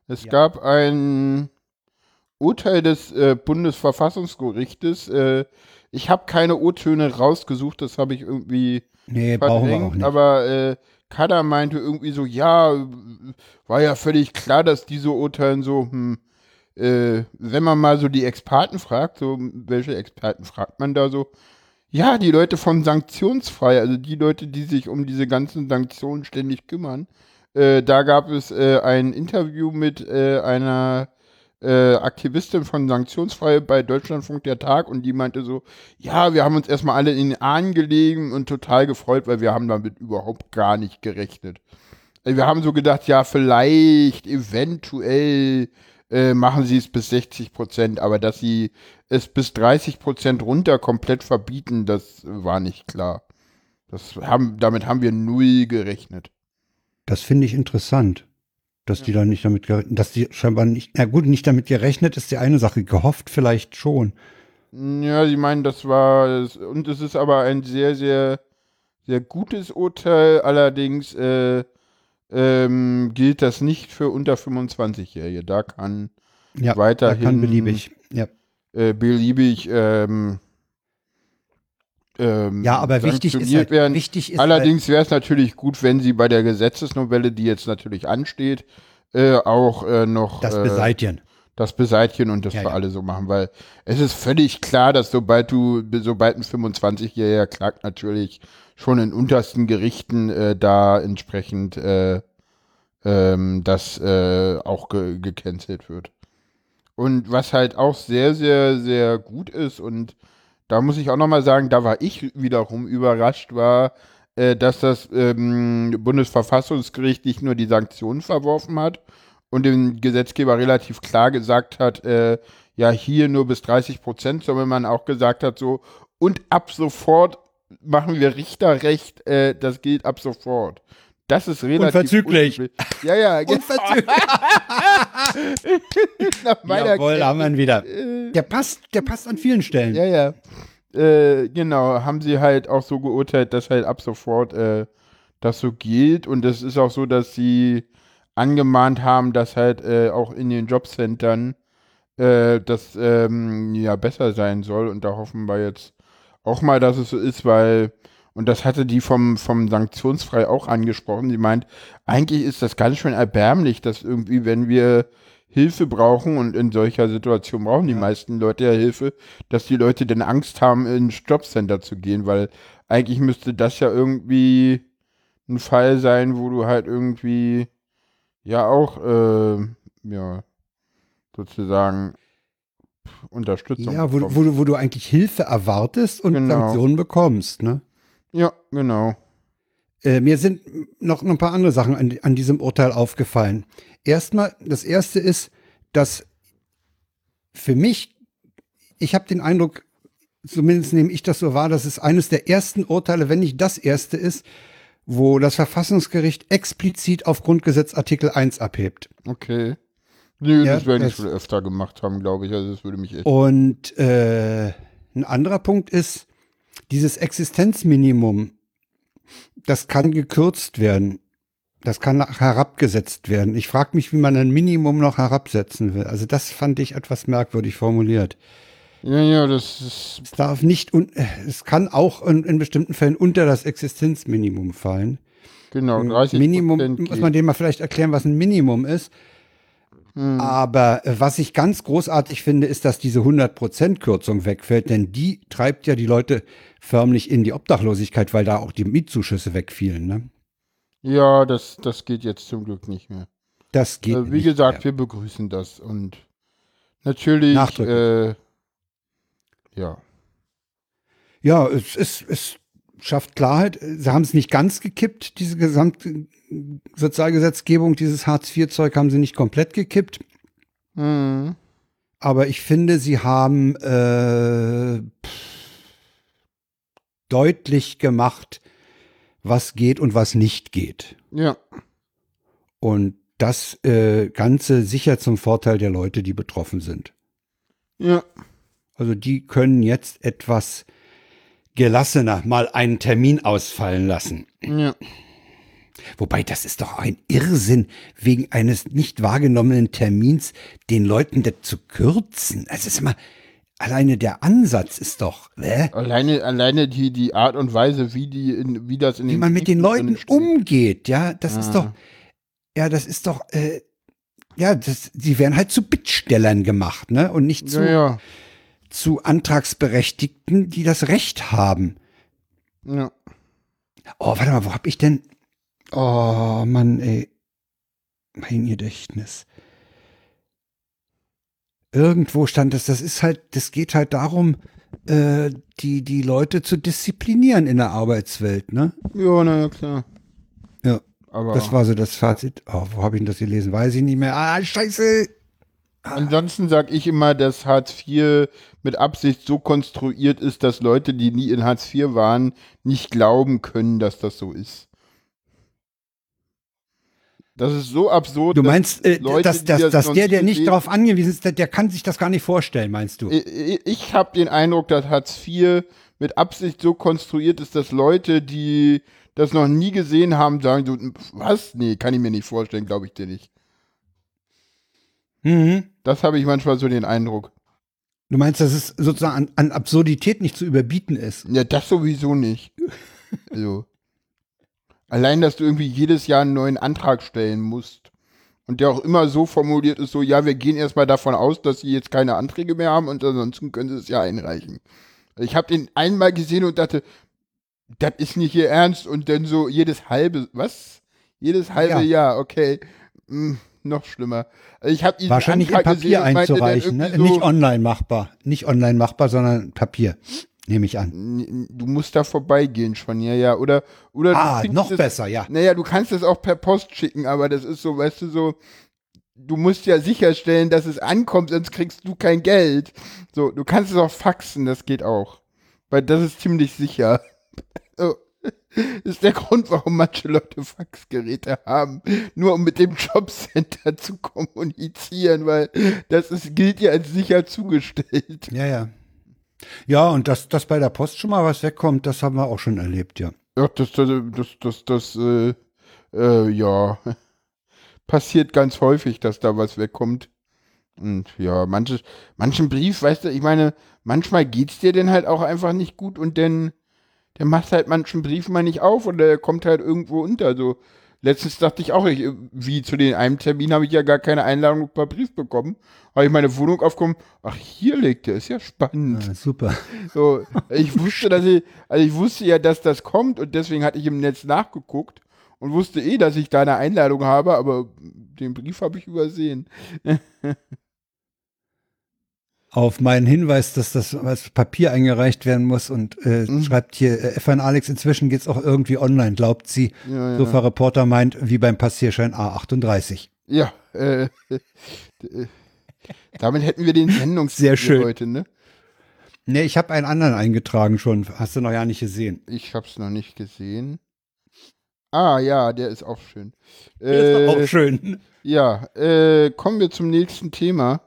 Es gab ein Urteil des äh, Bundesverfassungsgerichtes. Äh, ich habe keine O-Töne rausgesucht, das habe ich irgendwie
Nee, nicht.
Aber äh, Kada meinte irgendwie so, ja, war ja völlig klar, dass diese urteilen so, hm, äh, wenn man mal so die Experten fragt, so, welche Experten fragt man da so? Ja, die Leute von Sanktionsfrei, also die Leute, die sich um diese ganzen Sanktionen ständig kümmern. Äh, da gab es äh, ein Interview mit äh, einer äh, Aktivistin von Sanktionsfrei bei Deutschlandfunk der Tag und die meinte so, ja, wir haben uns erstmal alle in den Ahnen gelegen und total gefreut, weil wir haben damit überhaupt gar nicht gerechnet. Also wir haben so gedacht, ja, vielleicht, eventuell äh, machen sie es bis 60 Prozent, aber dass sie es bis 30 Prozent runter komplett verbieten, das war nicht klar. Das haben, damit haben wir null gerechnet.
Das finde ich interessant. Dass die da nicht damit gerechnet, dass die scheinbar nicht, na gut, nicht damit gerechnet ist die eine Sache, gehofft vielleicht schon.
Ja, sie meinen, das war, und es ist aber ein sehr, sehr, sehr gutes Urteil, allerdings äh, ähm, gilt das nicht für unter 25-Jährige. Da kann
Ja,
weiterhin
da kann beliebig. Ja.
äh, beliebig ähm, ähm,
Ja, aber wichtig ist halt,
werden.
wichtig ist halt,
Allerdings wäre es natürlich gut, wenn sie bei der Gesetzesnovelle, die jetzt natürlich ansteht, äh, auch äh, noch
das
äh,
beseitigen.
das beseitigen und das
Ja,
für
ja.
alle so machen, weil es ist völlig klar, dass sobald du, sobald ein 25-Jähriger klagt, natürlich schon in untersten Gerichten äh, da entsprechend äh, ähm, das äh, auch ge gecancelt wird. Und was halt auch sehr, sehr, sehr gut ist und da muss ich auch nochmal sagen, da war ich wiederum überrascht, war, äh, dass das ähm, Bundesverfassungsgericht nicht nur die Sanktionen verworfen hat und dem Gesetzgeber relativ klar gesagt hat, äh, ja, hier nur bis 30 Prozent, sondern man auch gesagt hat, so, und ab sofort machen wir Richterrecht, äh, das gilt ab sofort. Das ist relativ
Unverzüglich.
unüblich. Ja, ja, genau. Nach meiner
Jawohl, haben wir ihn wieder. Der passt, der passt an vielen Stellen.
ja, ja. Äh, genau, haben sie halt auch so geurteilt, dass halt ab sofort äh, das so gilt. Und es ist auch so, dass sie angemahnt haben, dass halt äh, auch in den Jobcentern äh, das ähm, ja besser sein soll. Und da hoffen wir jetzt auch mal, dass es so ist, weil, und das hatte die vom, vom Sanktionsfrei auch angesprochen, sie meint, eigentlich ist das ganz schön erbärmlich, dass irgendwie, wenn wir Hilfe brauchen und in solcher Situation brauchen die meisten Leute ja Hilfe, dass die Leute denn Angst haben, ins Jobcenter zu gehen, weil eigentlich müsste das ja irgendwie ein Fall sein, wo du halt irgendwie ja auch äh, ja sozusagen Unterstützung
Ja, wo, wo, du- wo du eigentlich Hilfe erwartest und
Genau.
Sanktionen bekommst. Ne?
Ja genau
Äh, mir sind noch, noch ein paar andere Sachen an, an diesem Urteil aufgefallen. Erstmal, das erste ist, dass für mich, ich habe den Eindruck, zumindest nehme ich das so wahr, dass es eines der ersten Urteile, wenn nicht das erste ist, wo das Verfassungsgericht explizit auf Grundgesetz Artikel 1 abhebt.
okay Nö,
Ja,
das werden die schon öfter gemacht haben, glaube ich. Also das würde mich echt.
Und äh, ein anderer Punkt ist, dieses Existenzminimum, das kann gekürzt werden. Das kann herabgesetzt werden. Ich frage mich, wie man ein Minimum noch herabsetzen will. Also das fand ich etwas merkwürdig formuliert.
Ja, ja, das ist.
Es darf nicht, un äh, es kann auch in, in bestimmten Fällen unter das Existenzminimum fallen.
Genau,
Ein
30
Minimum, muss man dem mal vielleicht erklären, was ein Minimum ist.
Hm.
Aber äh, was ich ganz großartig finde, ist, dass diese 100% Kürzung wegfällt, denn die treibt ja die Leute förmlich in die Obdachlosigkeit, weil da auch die Mietzuschüsse wegfielen. Ne?
Ja, das, das geht jetzt zum Glück nicht mehr.
Das geht
Äh, wie gesagt,
mehr.
wir begrüßen das und natürlich, äh, ja.
Ja, es, ist, es schafft Klarheit. Sie haben es nicht ganz gekippt, diese gesamte Sozialgesetzgebung, dieses Hartz-IV-Zeug haben sie nicht komplett gekippt.
Hm.
Aber ich finde, sie haben äh, deutlich gemacht, was geht und was nicht geht.
Ja,
Und das äh, Ganze sicher zum Vorteil der Leute, die betroffen sind.
ja,
Also die können jetzt etwas gelassener mal einen Termin ausfallen lassen.
ja.
Wobei, das ist doch ein Irrsinn, wegen eines nicht wahrgenommenen Termins den Leuten das zu kürzen. Also ist immer, alleine der Ansatz ist doch, äh,
Alleine, alleine die, die Art und Weise, wie die, in, wie das in
wie man mit den Leuten umgeht, ja, das ist
Ah.
doch, ja, das ist doch, äh, ja, das, die werden halt zu Bittstellern gemacht, ne, und nicht zu,
Ja, ja.
zu Antragsberechtigten, die das Recht haben.
ja.
Oh, warte mal, wo hab ich denn? Oh, Mann, ey. Mein Gedächtnis. Irgendwo stand das, das ist halt, das geht halt darum, äh, die, die Leute zu disziplinieren in der Arbeitswelt, ne?
Ja, na ja, klar.
Ja,
Aber
das war so das Fazit. Oh, wo habe ich denn das gelesen? Weiß ich nicht mehr. Ah, scheiße.
ansonsten sage ich immer, dass Hartz IV mit Absicht so konstruiert ist, dass Leute, die nie in Hartz IV waren, nicht glauben können, dass das so ist. Das ist so absurd.
Du
dass
meinst, äh,
Leute,
dass, dass,
das
dass der, der nicht darauf angewiesen ist, der, der kann sich das gar nicht vorstellen, meinst du?
Ich, ich habe den Eindruck, dass Hartz IV mit Absicht so konstruiert ist, dass Leute, die das noch nie gesehen haben, sagen so, was? Nee, kann ich mir nicht vorstellen, glaube ich dir nicht.
Mhm.
Das habe ich manchmal so den Eindruck.
Du meinst, dass es sozusagen an, an Absurdität nicht zu überbieten ist?
Ja, das sowieso nicht. Also, allein, dass du irgendwie jedes Jahr einen neuen Antrag stellen musst. Und der auch immer so formuliert ist, so, ja, wir gehen erstmal davon aus, dass sie jetzt keine Anträge mehr haben und ansonsten können sie es ja einreichen. Ich habe den einmal gesehen und dachte, das ist nicht ihr Ernst. Und dann so jedes halbe, was? Jedes halbe
Ja.
Jahr, okay. Hm, noch schlimmer. Also ich habe
Wahrscheinlich in
Antrag
Papier
meinte dann
einzureichen, ne?
irgendwie
nicht online machbar. Nicht online machbar, sondern Papier, nehme ich an.
Du musst da vorbeigehen schon, ja, ja. Oder, oder
Ah, noch
es-
besser, ja.
Naja, du kannst es auch per Post schicken, aber das ist so, weißt du, so, du musst ja sicherstellen, dass es ankommt, sonst kriegst du kein Geld. So, du kannst es auch faxen, das geht auch. Weil das ist ziemlich sicher. So. Ist der Grund, warum manche Leute Faxgeräte haben, nur um mit dem Jobcenter zu kommunizieren, weil das ist, gilt ja als sicher zugestellt.
Ja, ja. Ja, und dass, dass bei der Post schon mal was wegkommt, das haben wir auch schon erlebt, ja.
Ja, das, das, das, das, das, äh, äh, ja, passiert ganz häufig, dass da was wegkommt. Und ja, manches, manchen Brief, weißt du, ich meine, manchmal geht's dir denn halt auch einfach nicht gut und dann, der macht halt manchen Brief mal nicht auf oder der kommt halt irgendwo unter. So, letztens dachte ich auch, ich, wie zu den einem Termin habe ich ja gar keine Einladung per Brief bekommen. Habe ich meine Wohnung aufgekommen, ach, hier liegt der, ist ja spannend.
ja super.
So, ich wusste, dass ich, also ich wusste ja, dass das kommt und deswegen hatte ich im Netz nachgeguckt und wusste eh, dass ich da eine Einladung habe, aber den Brief habe ich übersehen.
Auf meinen Hinweis, dass das als Papier eingereicht werden muss und äh,
Mhm.
schreibt hier äh, F1 Alex, inzwischen geht's auch irgendwie online, glaubt sie.
Ja, ja.
Sofa Reporter meint, wie beim Passierschein A38.
Ja, äh, damit hätten wir den Sendungstitel
Sehr schön.
heute, ne?
Nee, ich habe einen anderen eingetragen schon. Hast du noch ja nicht gesehen.
Ich hab's noch nicht gesehen. Ah, ja, der ist auch schön.
Ist doch
Äh,
auch schön.
ja, äh, kommen wir zum nächsten Thema.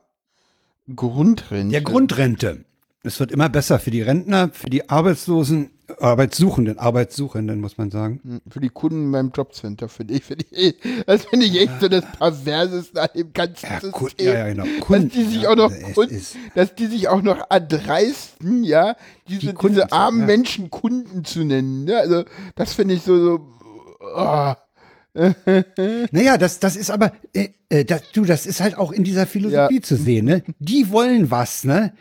Grundrente.
Der Grundrente. Es wird immer besser für die Rentner, für die Arbeitslosen, Arbeitssuchenden, Arbeitssuchenden, muss man sagen.
Hm, Für die Kunden beim Jobcenter, für die, für die, das finde ich echt so das Perverseste an dem ganzen
Ja,
System.
Kun- ja, ja, genau.
dass
Kunden,
die sich
ja,
auch noch, Kunden,
ist-
dass die sich auch noch erdreisten, ja, diese,
Die Kunden
diese armen
ja.
Menschen Kunden zu nennen, ne? Also, das finde ich so, so, ah.
Naja, das, das ist aber, äh, äh, das, du, das ist halt auch in dieser Philosophie
Ja.
zu sehen, ne? Die wollen was, ne?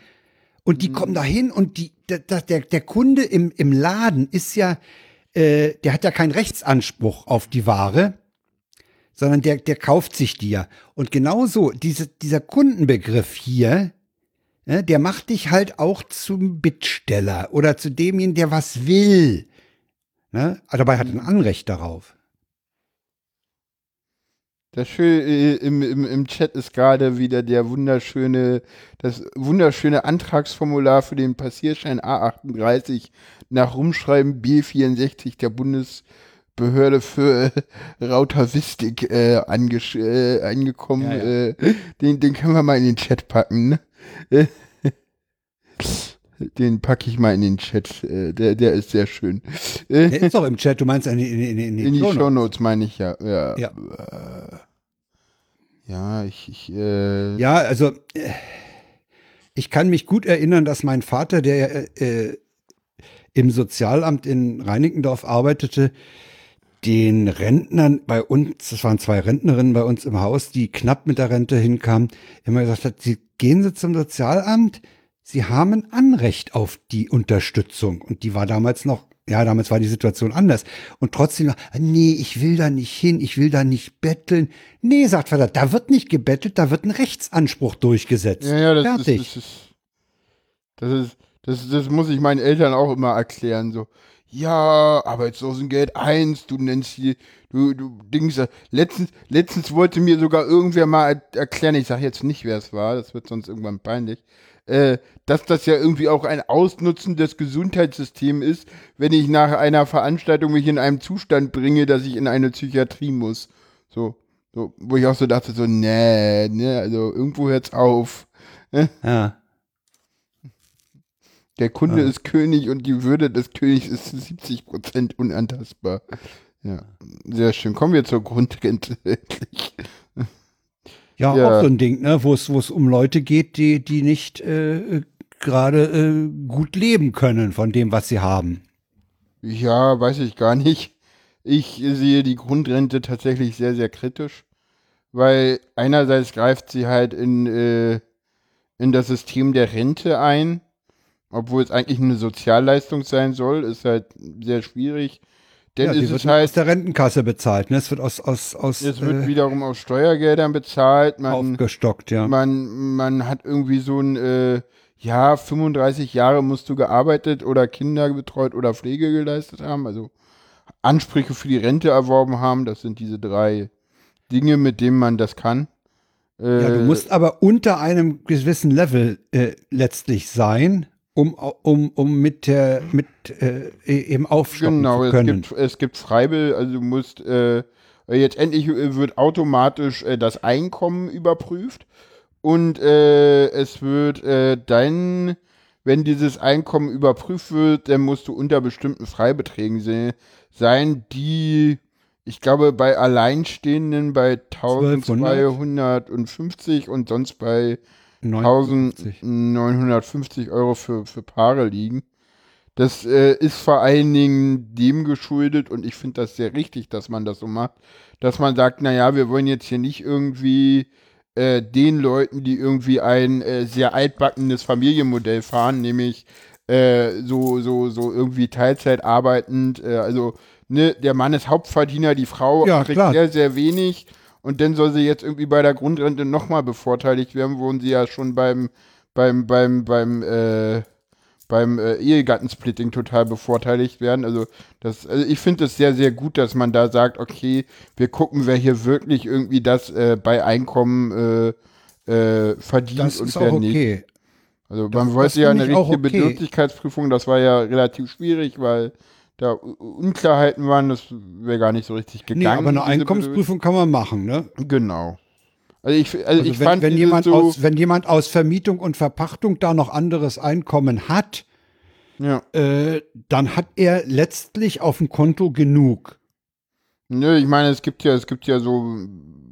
Und
Mhm.
die kommen da hin und die, der, der, der- Kunde im, im Laden ist ja, äh, der hat ja keinen Rechtsanspruch auf die Ware, sondern der, der kauft sich die ja. Und genauso, diese, dieser Kundenbegriff hier, ne, der macht dich halt auch zum Bittsteller oder zu demjenigen, der was will. Ne? Aber dabei hat er ein Anrecht darauf.
Das schön, äh, im, im, im Chat ist gerade wieder der wunderschöne, das wunderschöne Antragsformular für den Passierschein A38 nach Rumschreiben B64 der Bundesbehörde für äh, Rautavistik äh, äh, angekommen.
Ja, ja.
Äh, den, den können wir mal in den Chat packen. Ne? Den packe ich mal in den Chat. Äh, der, der ist sehr schön.
Der ist doch im Chat, du meinst in, in, in, in,
in die Shownotes meine ich ja. Ja,
Ja.
Äh, ja ich, ich äh,
Ja, also äh, ich kann mich gut erinnern, dass mein Vater, der äh, im Sozialamt in Reinickendorf arbeitete, den Rentnern bei uns, das waren zwei Rentnerinnen bei uns im Haus, die knapp mit der Rente hinkamen, immer gesagt hat, sie gehen Sie zum Sozialamt, Sie haben ein Anrecht auf die Unterstützung. Und die war damals noch, ja, damals war die Situation anders. Und trotzdem, nee, ich will da nicht hin, ich will da nicht betteln. Nee, sagt Vater, da wird nicht gebettelt, da wird ein Rechtsanspruch durchgesetzt.
ja, ja, das
Fertig.
ist, das ist, das ist, das, das muss ich meinen Eltern auch immer erklären, so. Ja, Arbeitslosengeld 1, du nennst die, du, du Dings, letztens, letztens wollte mir sogar irgendwer mal er- erklären, ich sage jetzt nicht, wer es war, das wird sonst irgendwann peinlich, äh, dass das ja irgendwie auch ein Ausnutzen des Gesundheitssystems ist, wenn ich nach einer Veranstaltung mich in einem Zustand bringe, dass ich in eine Psychiatrie muss. So, so, wo ich auch so dachte, so, nee, ne, also irgendwo hört's auf.
Ja.
Der Kunde
Ah.
ist König und die Würde des Königs ist zu 70 Prozent unantastbar. Ja, sehr schön. Kommen wir zur Grundrente endlich.
Ja,
Ja.
auch so ein Ding, ne, wo es wo es um Leute geht, die die nicht äh, gerade äh, gut leben können von dem, was sie haben.
Ja, weiß ich gar nicht. Ich sehe die Grundrente tatsächlich sehr, sehr kritisch, weil einerseits greift sie halt in, äh, in das System der Rente ein, obwohl es eigentlich eine Sozialleistung sein soll, ist halt sehr schwierig. Denn
ja, die
es
wird
ist halt
aus der Rentenkasse bezahlt, ne? Es wird aus aus aus
Es wird
äh,
wiederum aus Steuergeldern bezahlt. Man,
aufgestockt, ja.
man, man hat irgendwie so ein, äh, ja, 35 Jahre musst du gearbeitet oder Kinder betreut oder Pflege geleistet haben. Also Ansprüche für die Rente erworben haben. Das sind diese drei Dinge, mit denen man das kann. Äh,
Ja, du musst aber unter einem gewissen Level äh, letztlich sein, um, um, um mit der mit äh, eben aufstocken
Genau,
zu
es
können.
gibt, es gibt Freibill, also du musst, äh, jetzt endlich äh, wird automatisch äh, das Einkommen überprüft und äh, es wird äh, dein, wenn dieses Einkommen überprüft wird, dann musst du unter bestimmten Freibeträgen se sein, die, ich glaube, bei Alleinstehenden bei 1250 und sonst bei
59.
1950 Euro für, für Paare liegen. Das äh, ist vor allen Dingen dem geschuldet und ich finde das sehr richtig, dass man das so macht, dass man sagt, naja, wir wollen jetzt hier nicht irgendwie äh, den Leuten, die irgendwie ein äh, sehr altbackenes Familienmodell fahren, nämlich äh, so, so, so irgendwie Teilzeit arbeitend, äh, also ne, der Mann ist Hauptverdiener, die Frau
Ja,
kriegt
klar.
sehr, sehr wenig und dann soll sie jetzt irgendwie bei der Grundrente nochmal bevorteiligt werden, wo sie ja schon beim, beim, beim, beim, äh, beim äh, Ehegattensplitting total bevorteiligt werden. Also, das, also ich finde es sehr, sehr gut, dass man da sagt, okay, wir gucken, wer hier wirklich irgendwie das äh, bei Einkommen äh, äh, verdient
Das
und
ist
wer
auch
nicht.
okay.
Also
Das-
man wollte ja eine richtige
okay.
Bedürftigkeitsprüfung, das war ja relativ schwierig, weil da Unklarheiten waren, das wäre gar nicht so richtig gegangen.
Nee, aber eine Einkommensprüfung kann man machen, ne?
Genau. Also ich, also
Also
ich
wenn,
fand
wenn, jemand
so,
aus, wenn jemand aus Vermietung und Verpachtung da noch anderes Einkommen hat,
ja.
äh, dann hat er letztlich auf dem Konto genug.
Nö, ich meine, es gibt ja, es gibt ja so,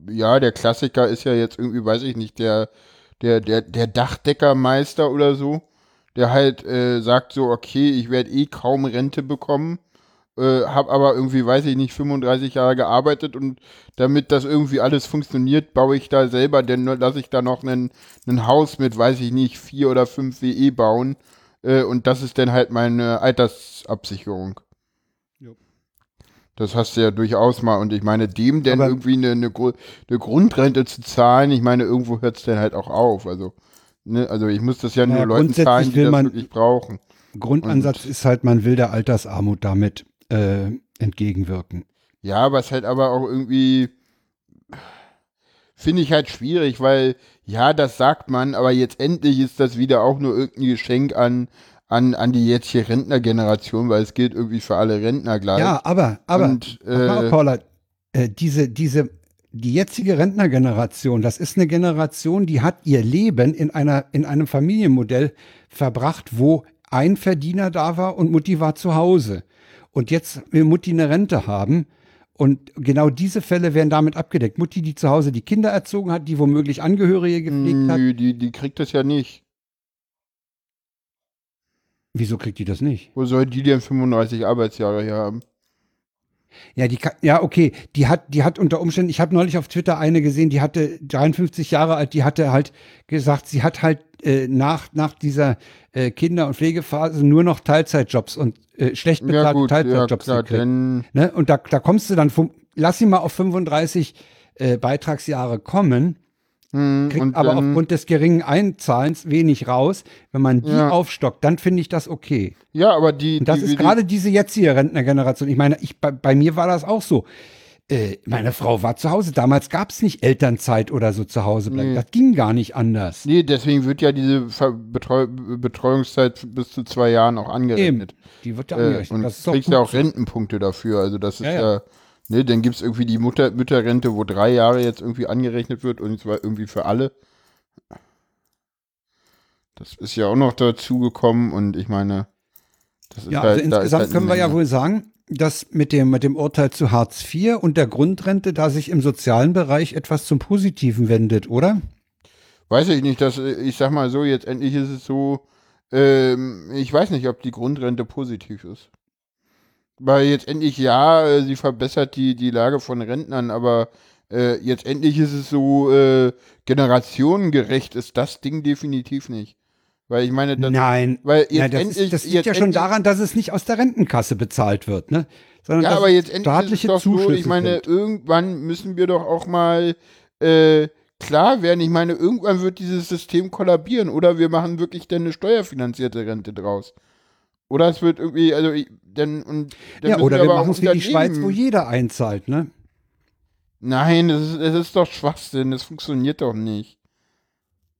ja, der Klassiker ist ja jetzt irgendwie, weiß ich nicht, der, der, der, der Dachdeckermeister oder so, der halt äh, sagt so, okay, ich werde eh kaum Rente bekommen, äh, habe aber irgendwie, weiß ich nicht, 35 Jahre gearbeitet und damit das irgendwie alles funktioniert, baue ich da selber, denn lasse ich da noch ein Haus mit, weiß ich nicht, vier oder fünf WE bauen äh, und das ist dann halt meine Altersabsicherung. Das hast du ja durchaus mal. Und ich meine, dem denn
Aber-
irgendwie eine, eine, Gru- eine Grundrente zu zahlen, ich meine, irgendwo hört es dann halt auch auf. Also, ne, also ich muss das ja nur Leuten zahlen, die das
man-
wirklich brauchen.
Grundansatz ist halt, man will der Altersarmut damit äh, entgegenwirken.
Ja, was halt aber auch irgendwie finde ich halt schwierig, weil ja, das sagt man, aber jetzt endlich ist das wieder auch nur irgendein Geschenk an an an die jetzige Rentnergeneration, weil es gilt irgendwie für alle Rentner gleich.
Ja, aber, aber,
Und,
aber
äh,
Paula, äh, diese, diese, die jetzige Rentnergeneration, das ist eine Generation, die hat ihr Leben in einer, in einem Familienmodell verbracht, wo ein Verdiener da war und Mutti war zu Hause. Und jetzt will Mutti eine Rente haben. Und genau diese Fälle werden damit abgedeckt. Mutti, die zu Hause die Kinder erzogen hat, die womöglich Angehörige gepflegt hat.
Nö, die, die kriegt das ja nicht.
Wieso kriegt die das nicht?
Wo soll die denn 35 Arbeitsjahre hier haben?
Ja, die ja, okay, die hat, die hat unter Umständen, ich habe neulich auf Twitter eine gesehen, die hatte 53 Jahre alt, die hatte halt gesagt, sie hat halt äh, nach, nach dieser äh, Kinder- und Pflegephase nur noch Teilzeitjobs und äh, schlecht bezahlte
ja, gut,
Teilzeitjobs
ja, klar,
Ne? Und da, da kommst du dann, lass sie mal auf 35 äh, Beitragsjahre kommen,
hm,
kriegt aber
dann,
aufgrund des geringen Einzahlens wenig raus. Wenn man die
Ja.
aufstockt, dann finde ich das okay.
ja, aber die,
Und das
die,
ist
die,
gerade diese jetzige Rentnergeneration. Ich meine, ich, bei, bei mir war das auch so. Äh, meine Frau war zu Hause. Damals gab es nicht Elternzeit oder so zu Hause bleiben.
Nee.
Das ging gar nicht anders.
Nee, deswegen wird ja diese Ver Betreu Betreuungszeit bis zu zwei Jahren auch
Eben.
angerechnet.
Die wird ja
Äh,
angerechnet.
und
das ist
kriegst ja auch Rentenpunkte dafür. Also das ist
Ja,
ja,
ja.
Ne, dann gibt es irgendwie die Mutter Mütterrente, wo drei Jahre jetzt irgendwie angerechnet wird und zwar irgendwie für alle. Das ist ja auch noch dazu gekommen und ich meine, das ist
Ja,
halt,
also
da ist
insgesamt
halt
können wir ja wohl sagen, dass mit dem, mit dem Urteil zu Hartz IV und der Grundrente da sich im sozialen Bereich etwas zum Positiven wendet, oder?
Weiß ich nicht, dass, ich sag mal so, jetzt endlich ist es so, ähm, ich weiß nicht, ob die Grundrente positiv ist. Weil jetzt endlich, ja, äh, sie verbessert die, die Lage von Rentnern, aber äh, jetzt endlich ist es so, äh, generationengerecht ist das Ding definitiv nicht. Weil ich meine, das,
Nein.
weil jetzt
Ja, das,
endlich,
ist, das liegt ja schon daran, dass es nicht aus der Rentenkasse bezahlt wird, ne? Sondern
Ja, aber jetzt endlich ist es doch so,
Zuschüsse
ich meine,
sind.
irgendwann müssen wir doch auch mal äh, klar werden. Ich meine, irgendwann wird dieses System kollabieren oder wir machen wirklich dann eine steuerfinanzierte Rente draus. Oder es wird irgendwie, also ich, dann und dann
Ja, oder wir
auch
machen es wie die Schweiz, wo jeder einzahlt, ne?
Nein, das ist, das ist doch Schwachsinn, das funktioniert doch nicht.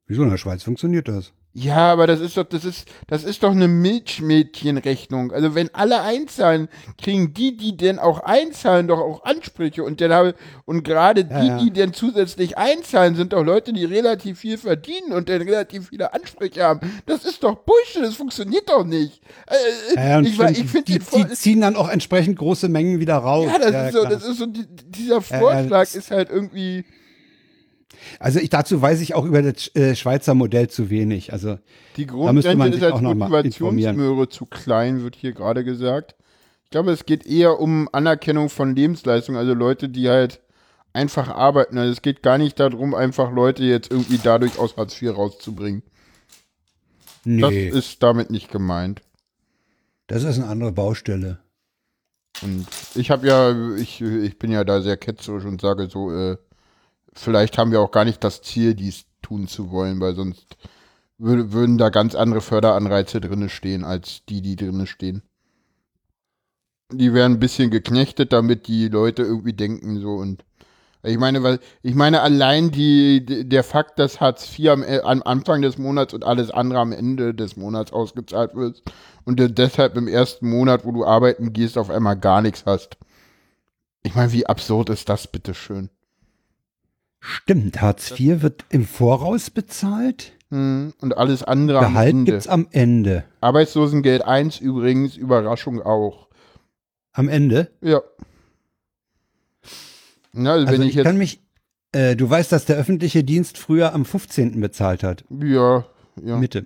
Wieso in der Schweiz funktioniert das?
Ja, aber das ist doch, das ist, das ist doch eine Milchmädchenrechnung. Also wenn alle einzahlen, kriegen die, die denn auch einzahlen, doch auch Ansprüche. Und dann habe, und gerade die,
Ja, ja.
die denn zusätzlich einzahlen, sind doch Leute, die relativ viel verdienen und dann relativ viele Ansprüche haben. Das ist doch Bullshit, das funktioniert doch nicht. Äh,
Ja,
ich
stimmt,
ich finde
die, die ziehen dann auch entsprechend große Mengen wieder raus.
ja, das ist so,
klar.
das ist so, die, dieser Vorschlag ist halt irgendwie,
Also ich, dazu weiß ich auch über das äh, Schweizer Modell zu wenig. Also
Die Grundrente ist als Motivationsmöhre zu klein, wird hier gerade gesagt. Ich glaube, es geht eher um Anerkennung von Lebensleistung, also Leute, die halt einfach arbeiten. Also es geht gar nicht darum, einfach Leute jetzt irgendwie dadurch aus Hartz IV rauszubringen. Das
nee,
ist damit nicht gemeint.
das ist eine andere Baustelle.
Und ich habe ja, ich, ich bin ja da sehr ketzerisch und sage so, äh, vielleicht haben wir auch gar nicht das Ziel, dies tun zu wollen, weil sonst wür- würden da ganz andere Förderanreize drinne stehen, als die, die drinne stehen. Die werden ein bisschen geknechtet, damit die Leute irgendwie denken so und ich meine, weil ich meine allein die, der Fakt, dass Hartz IV am, äh, am Anfang des Monats und alles andere am Ende des Monats ausgezahlt wird und du deshalb im ersten Monat, wo du arbeiten gehst, auf einmal gar nichts hast. Ich meine, wie absurd ist das bitte schön?
Stimmt, Hartz IV wird im Voraus bezahlt.
Hm, und alles andere am
Gehalt
Ende.
gibt's am Ende.
Arbeitslosengeld 1 übrigens, Überraschung auch.
Am Ende?
Ja. Na, also,
Also
wenn
ich,
ich jetzt.
kann mich, äh, du weißt, dass der öffentliche Dienst früher am 15. bezahlt hat.
Ja, ja.
Mitte.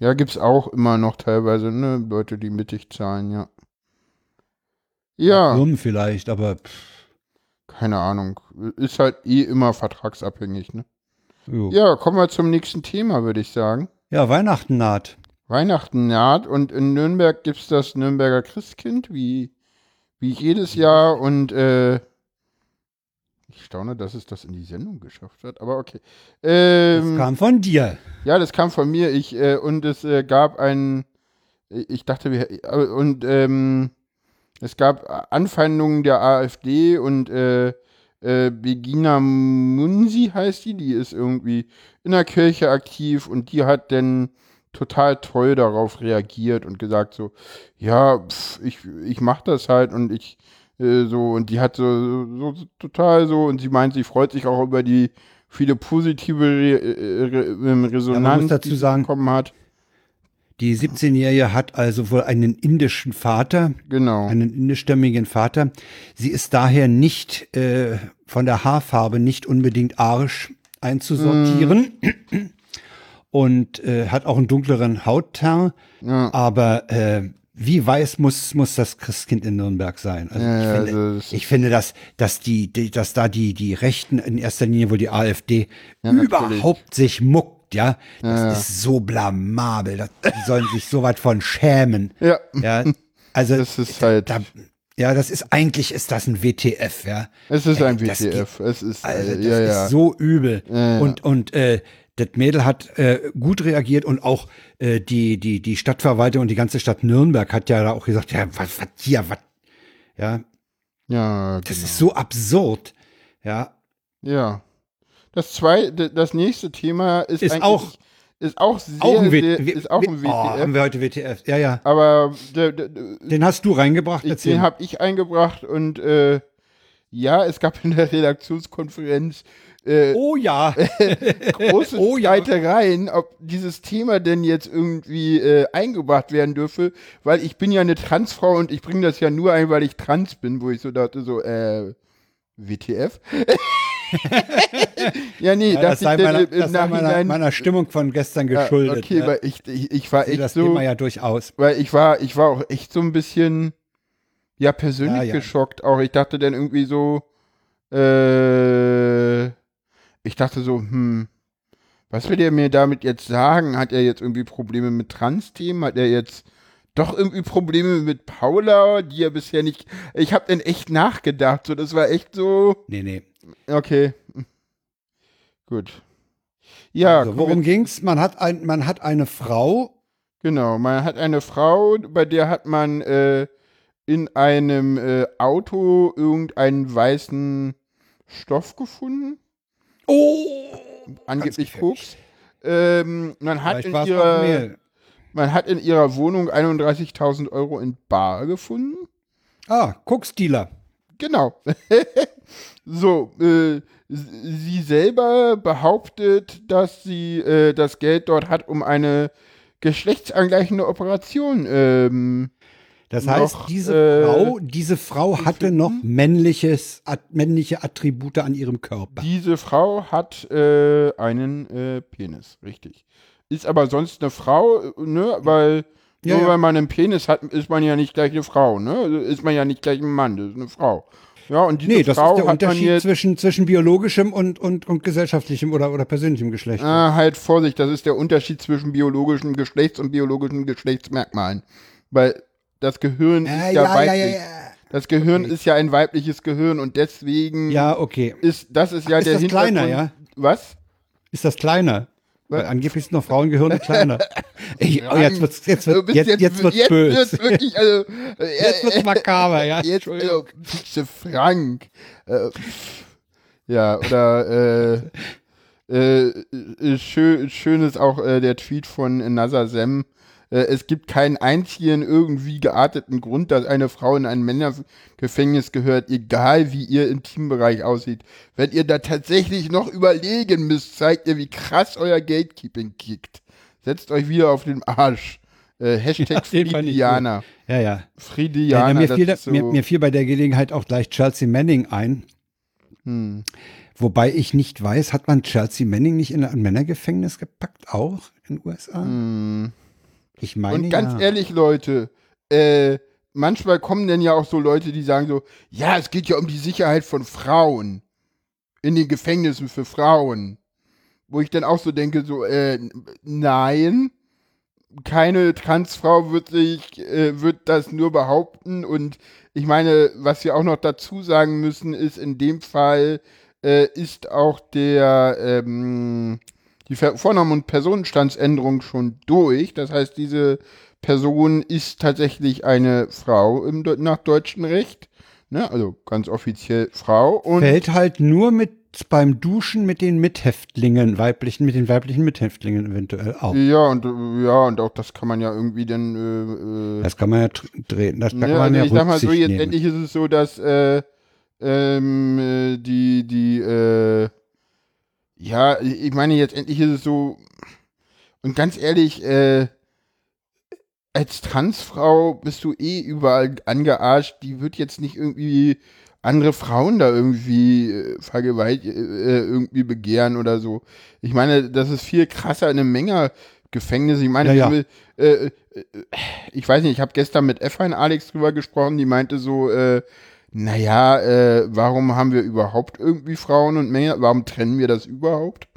Ja, gibt's auch immer noch teilweise, ne, Leute, die mittig zahlen, ja. Ja,
Firmen vielleicht, aber pff,
keine Ahnung. Ist halt eh immer vertragsabhängig, ne?
jo.
Ja, kommen wir zum nächsten Thema, würde ich sagen.
ja, Weihnachten naht.
Weihnachten naht und in Nürnberg gibt's das Nürnberger Christkind, wie, wie jedes Jahr und äh, ich staune, dass es das in die Sendung geschafft hat, aber okay.
Das
Ähm,
kam von dir.
ja, das kam von mir. Ich, äh, und es äh, gab ein, ich dachte, wir, äh, und ähm, es gab Anfeindungen der AfD und äh, äh, Begina Munsi heißt die, die ist irgendwie in der Kirche aktiv und die hat dann total toll darauf reagiert und gesagt so, ja, pf, ich, ich mach das halt und ich äh, so und die hat so, so, so total so und sie meint, sie freut sich auch über die viele positive Re äh, Re
Ja,
Resonanz,
dazu
die sie bekommen hat.
Die 17-Jährige hat also wohl einen indischen Vater,
Genau.
einen indischstämmigen Vater. Sie ist daher nicht äh, von der Haarfarbe nicht unbedingt arisch einzusortieren und äh, hat auch einen dunkleren Hautteint.
Ja.
Aber äh, wie weiß muss muss das Christkind in Nürnberg sein? Also
Ja,
ich,
ja,
finde,
also das-
ich finde, dass dass die, die dass da die die Rechten in erster Linie wohl die AfD
natürlich.
überhaupt sich muckt, ja. Das
Ja,
ist so blamabel. Das, die sollen sich so weit von schämen.
Ja.
Ja, also
Das ist halt-
da, ja, das ist eigentlich ist das ein WTF, ja.
Es ist ein
das
WTF. Es ist,
Also das
ja, ja.
ist so übel.
Ja.
Und und äh, das Mädel hat äh, gut reagiert und auch äh, die die die Stadtverwaltung und die ganze Stadt Nürnberg hat ja da auch gesagt, ja, was was hier, was ja,
ja,
das
genau.
ist so absurd. Ja,
Ja. Das zweite, das nächste Thema ist,
Ist
eigentlich-
auch-
ist auch sehr,
auch ein, w
sehr, ist auch ein
w- Oh, haben
WTF.
wir heute WTF. Ja, ja.
aber der, der,
Den hast du reingebracht,
ich, den habe ich eingebracht und äh, ja, es gab in der Redaktionskonferenz äh,
oh ja.
große
Oh ja.
Streitereien, ob dieses Thema denn jetzt irgendwie äh, eingebracht werden dürfe, weil ich bin ja eine Transfrau und ich bringe das ja nur ein, weil ich trans bin, wo ich so dachte, so, äh, WTF? ja, nee,
Ja, das sei meiner,
im
das sei meiner, meiner Stimmung von gestern
ja,
geschuldet.
okay,
ja.
weil ich, ich, ich war
Ich
echt
das
so,
Thema ja durchaus.
weil ich war, ich war auch echt so ein bisschen, ja, persönlich
Ja, ja.
geschockt. Auch ich dachte dann irgendwie so, äh, ich dachte so, hm, was will der mir damit jetzt sagen? Hat er jetzt irgendwie Probleme mit Trans-Themen? Hat er jetzt doch irgendwie Probleme mit Paula, die er bisher nicht. Ich habe dann echt nachgedacht. So, das war echt so.
Nee, nee.
Okay. Gut. Ja,
also, worum ging's? Man hat ein, man hat eine Frau.
Genau, man hat eine Frau, bei der hat man äh, in einem äh, Auto irgendeinen weißen Stoff gefunden,
Oh!
angeblich. Koks. Ähm, man, hat
Vielleicht
in ihrer, man hat in ihrer Wohnung 31.000 Euro in Bar gefunden.
Ah, Koksdealer.
Genau. so, äh, sie selber behauptet, dass sie äh, das Geld dort hat, um eine geschlechtsangleichende Operation ähm,
Das
noch,
heißt, diese
äh,
Frau, diese Frau hatte noch männliches, at, männliche Attribute an ihrem Körper.
Diese Frau hat äh, einen äh, Penis, richtig. Ist aber sonst eine Frau, äh, ne? Weil
Ja,
nur weil man einen Penis hat, ist man ja nicht gleich eine Frau, ne? Also Ist man ja nicht gleich ein Mann, das ist eine Frau. Ja, und diese
Nee, das
Frau
ist der Unterschied zwischen, zwischen biologischem und, und, und gesellschaftlichem oder, oder persönlichem Geschlecht.
Ah, halt Vorsicht, das ist der Unterschied zwischen biologischem Geschlechts und biologischen Geschlechtsmerkmalen. Weil das Gehirn
Ah,
ist ja,
ja,
weiblich.
ja, ja.
Das Gehirn ist ja ein weibliches Gehirn und deswegen
Ja, okay.
ist das ist ja
Ist
der
das
Hintergrund.
kleiner, ja?
Was?
Ist das kleiner? Weil angeblich sind noch Frauengehirne kleiner. Ey, oh, jetzt wird's, jetzt wird,
bist
jetzt, jetzt, wird's
jetzt
böse.
wird's wirklich, also, äh,
Jetzt wird's makaber, ja.
Jetzt, also, Frank. Äh, ja, oder, äh, äh, äh, schön, schön ist auch äh, der Tweet von Nazar Sem. Äh, es gibt keinen einzigen irgendwie gearteten Grund, dass eine Frau in ein Männergefängnis gehört, egal wie ihr Intimbereich aussieht. Wenn ihr da tatsächlich noch überlegen müsst, zeigt ihr, wie krass euer Gatekeeping kickt. Setzt euch wieder auf den Arsch. Äh, Hashtag
Ja,
Friedianer.
Ja, ja. ja,
Friedianer,
mir, fiel,
so,
mir, mir fiel bei der Gelegenheit auch gleich Chelsea Manning ein.
hm.
Wobei ich nicht weiß, hat man Chelsea Manning nicht in ein Männergefängnis gepackt, auch in den USA?
Hm.
Ich meine
Und ganz
ja.
ehrlich, Leute, äh, manchmal kommen denn ja auch so Leute, die sagen so, ja, es geht ja um die Sicherheit von Frauen in den Gefängnissen für Frauen. Wo ich dann auch so denke, so, äh, nein, keine Transfrau wird sich, äh, wird das nur behaupten. Und ich meine, was wir auch noch dazu sagen müssen, ist in dem Fall äh, ist auch der ähm, die Ver Vorname- und Personenstandsänderung schon durch. Das heißt, diese Person ist tatsächlich eine Frau im, nach deutschem Recht. Ne? Also ganz offiziell Frau. Und
Fällt halt nur mit beim Duschen mit den Mithäftlingen, weiblichen, mit den weiblichen Mithäftlingen eventuell auch.
ja, und äh, ja, und auch das kann man ja irgendwie dann äh, äh,
Das kann man ja drehen. Das, da
Ne,
kann man
also
ja
ich sag mal so, jetzt
nehmen.
endlich ist es so, dass äh, ähm, äh, die, die, äh, ja, ich meine, jetzt endlich ist es so, und ganz ehrlich, äh, als Transfrau bist du eh überall angearscht. Die wird jetzt nicht irgendwie andere Frauen da irgendwie äh, vergewaltigt, äh, irgendwie begehren oder so. Ich meine, das ist viel krasser in einem Menge-Gefängnis. Ich meine,
Ja, ja.
äh, äh, ich weiß nicht, ich habe gestern mit F1 Alex drüber gesprochen, die meinte so, äh, naja, äh, warum haben wir überhaupt irgendwie Frauen und Männer? Warum trennen wir das überhaupt?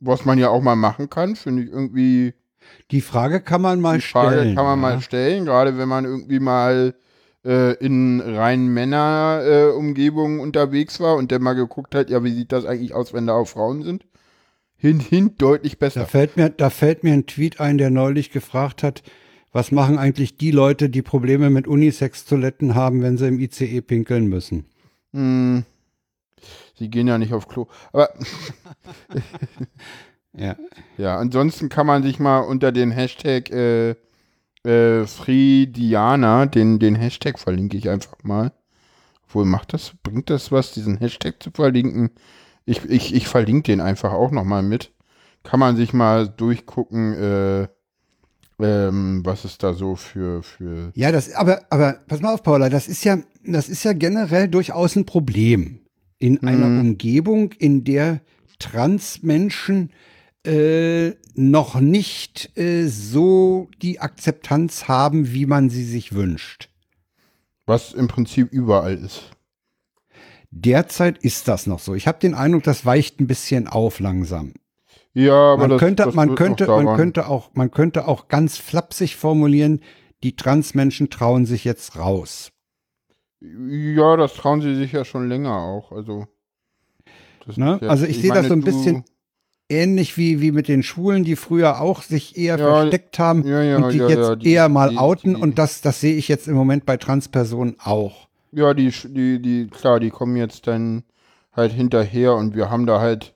Was man ja auch mal machen kann, finde ich irgendwie.
Die Frage kann man mal
Die Frage
stellen.
kann man
ja.
mal stellen, gerade wenn man irgendwie mal äh, in rein Männer-Umgebungen unterwegs war und der mal geguckt hat, ja, wie sieht das eigentlich aus, wenn da auch Frauen sind? Hin, hin, deutlich
Da
besser.
fällt mir, da fällt mir ein Tweet ein, der neulich gefragt hat, was machen eigentlich die Leute, die Probleme mit Unisex-Toiletten haben, wenn sie im ICE pinkeln müssen?
Hm. Sie gehen ja nicht auf Klo. Aber
Ja.
ja, ansonsten kann man sich mal unter den Hashtag äh, äh, Friediana, den, den Hashtag verlinke ich einfach mal. Obwohl, macht das, bringt das was, diesen Hashtag zu verlinken? Ich, ich, ich verlinke den einfach auch nochmal mit. Kann man sich mal durchgucken, äh, ähm, was es da so für, für.
Ja, das, aber, aber pass mal auf, Paula, das ist ja, das ist ja generell durchaus ein Problem. In einer Umgebung, in der Transmenschen äh, noch nicht äh, so die Akzeptanz haben, wie man sie sich wünscht.
Was im Prinzip überall ist.
Derzeit ist das noch so. Ich habe den Eindruck, das weicht ein bisschen auf langsam.
Ja, aber
Man
das,
könnte,
das
man könnte, man könnte auch, man könnte auch ganz flapsig formulieren, die Transmenschen trauen sich jetzt raus.
Ja, das trauen sie sich ja schon länger auch. Also,
Ne?
ja-
Also ich sehe das so ein bisschen ähnlich wie, wie mit den Schwulen, die früher auch sich eher
Ja,
versteckt haben
ja, ja,
und die
ja,
jetzt
ja, die-
eher mal
die-
outen.
die-
und das, das sehe ich jetzt im Moment bei Transpersonen auch.
Ja, die, die, die, klar, die kommen jetzt dann halt hinterher und wir haben da halt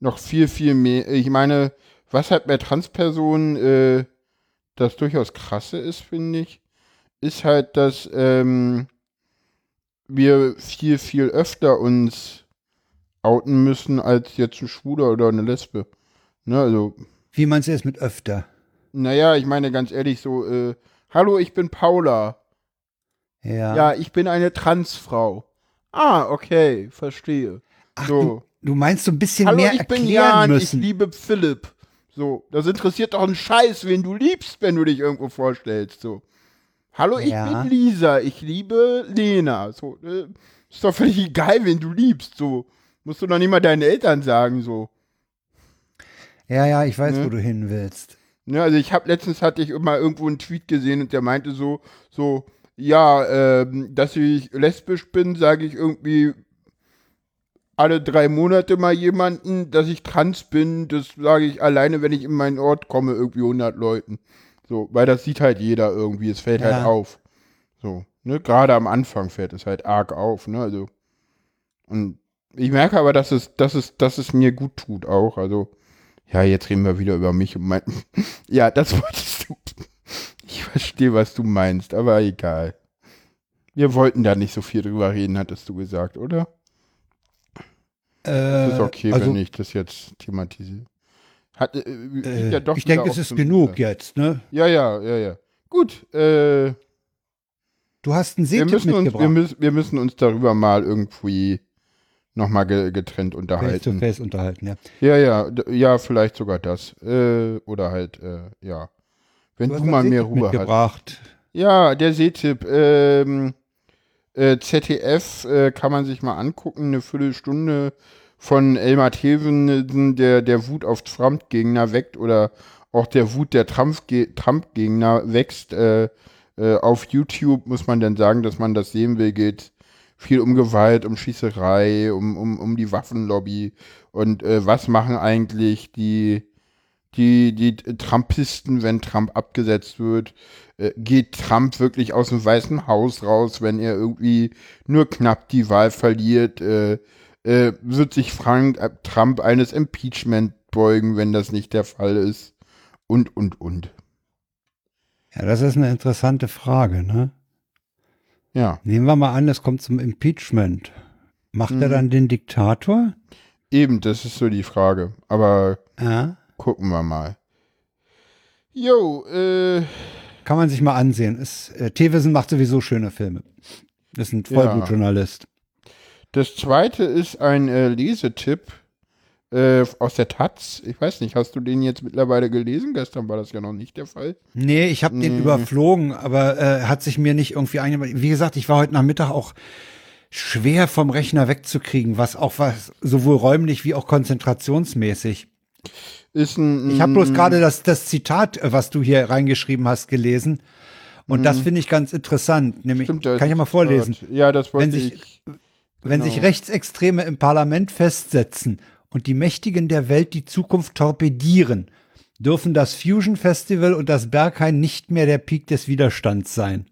noch viel, viel mehr. Ich meine, was halt bei Transpersonen äh, das durchaus krasse ist, finde ich, ist halt, dass ähm, wir viel, viel öfter uns outen müssen als jetzt ein Schwuler oder eine Lesbe. Ne, also,
Wie meinst du es mit öfter?
naja, ich meine ganz ehrlich so, äh, hallo, ich bin Paula.
Ja.
Ja, ich bin eine Transfrau. Ah, okay, verstehe.
Ach,
so.
Du, meinst so ein bisschen
Hallo,
mehr
ich bin
erklären
Jan, ich
müssen.
liebe Philipp. So, das interessiert doch einen Scheiß, wen du liebst, wenn du dich irgendwo vorstellst. So. Hallo, ich
Ja.
bin Lisa, ich liebe Lena. So, äh, ist doch völlig egal, wen du liebst. So, musst du doch nicht mal deinen Eltern sagen. So.
ja, ja, ich weiß,
Ne?
wo du hin willst.
Ne, also ich habe letztens hatte ich immer irgendwo einen Tweet gesehen und der meinte so, so, ja, ähm, dass ich lesbisch bin, sage ich irgendwie alle drei Monate mal jemanden, dass ich trans bin, das sage ich alleine, wenn ich in meinen Ort komme, irgendwie 100 Leuten. So, weil das sieht halt jeder irgendwie, es fällt
Ja.
halt auf. So, ne, gerade am Anfang fällt es halt arg auf, ne, also. Und ich merke aber, dass es, dass es, dass es mir gut tut auch, also. Ja, jetzt reden wir wieder über mich und mein. ja, das wolltest du. Ich verstehe, was du meinst, aber egal. Wir wollten da nicht so viel drüber reden, hattest du gesagt, oder?
Äh,
ist okay,
also,
wenn ich das jetzt thematisiere. Hat, äh,
äh,
ja
ich denke, es ist genug jetzt, ne?
Ja, ja, ja, ja. Gut, äh,
Du hast einen
wir
Seetipp
müssen, uns,
mitgebracht.
wir, müssen, wir müssen uns darüber mal irgendwie nochmal ge getrennt
face to
unterhalten.
face unterhalten, ja.
Ja, ja, ja, vielleicht sogar das. Äh, oder halt, äh, ja. Wenn
Du
du, mal mehr Ruhe hast. Ja, der Seetipp. Ähm, äh, ZDF äh, kann man sich mal angucken, eine Viertelstunde von Elmar Theven, der der Wut auf Trump-Gegner weckt oder auch der Wut der Trump-Ge- Trump-Gegner wächst. Äh, äh, auf YouTube muss man dann sagen, dass man das sehen will, geht viel um Gewalt, um Schießerei, um, um, um die Waffenlobby. Und äh, was machen eigentlich die die, die Trumpisten, wenn Trump abgesetzt wird, äh, geht Trump wirklich aus dem Weißen Haus raus, wenn er irgendwie nur knapp die Wahl verliert, äh, äh, wird sich Frank äh, Trump eines Impeachment beugen, wenn das nicht der Fall ist und, und, und.
Ja, das ist eine interessante Frage, ne?
Ja,
Nehmen wir mal an, es kommt zum Impeachment. Macht er
Mhm.
dann den Diktator?
eben, das ist so die Frage. Aber
Ja.
gucken wir mal. Jo, äh,
Kann man sich mal ansehen. Ist, äh, Thewissen macht sowieso schöne Filme. Ist ein Vollblutjournalist.
das zweite ist ein äh, Lesetipp äh, aus der Taz. Ich weiß nicht, hast du den jetzt mittlerweile gelesen? Gestern war das ja noch nicht der Fall.
Nee, ich habe den
Nee.
überflogen, aber äh, hat sich mir nicht irgendwie eingebaut. Wie gesagt, ich war heute Nachmittag auch schwer vom Rechner wegzukriegen, was auch was sowohl räumlich wie auch konzentrationsmäßig.
Ist ein.
Ich habe bloß gerade das, das Zitat, äh, was du hier reingeschrieben hast, gelesen. Und das finde ich ganz interessant. Nämlich,
Mhm. Stimmt,
kann ich mal vorlesen.
Ja, das wollte
Wenn sich-
ich.
Wenn
Genau.
sich Rechtsextreme im Parlament festsetzen und die Mächtigen der Welt die Zukunft torpedieren, dürfen das Fusion Festival und das Berghain nicht mehr der Peak des Widerstands sein.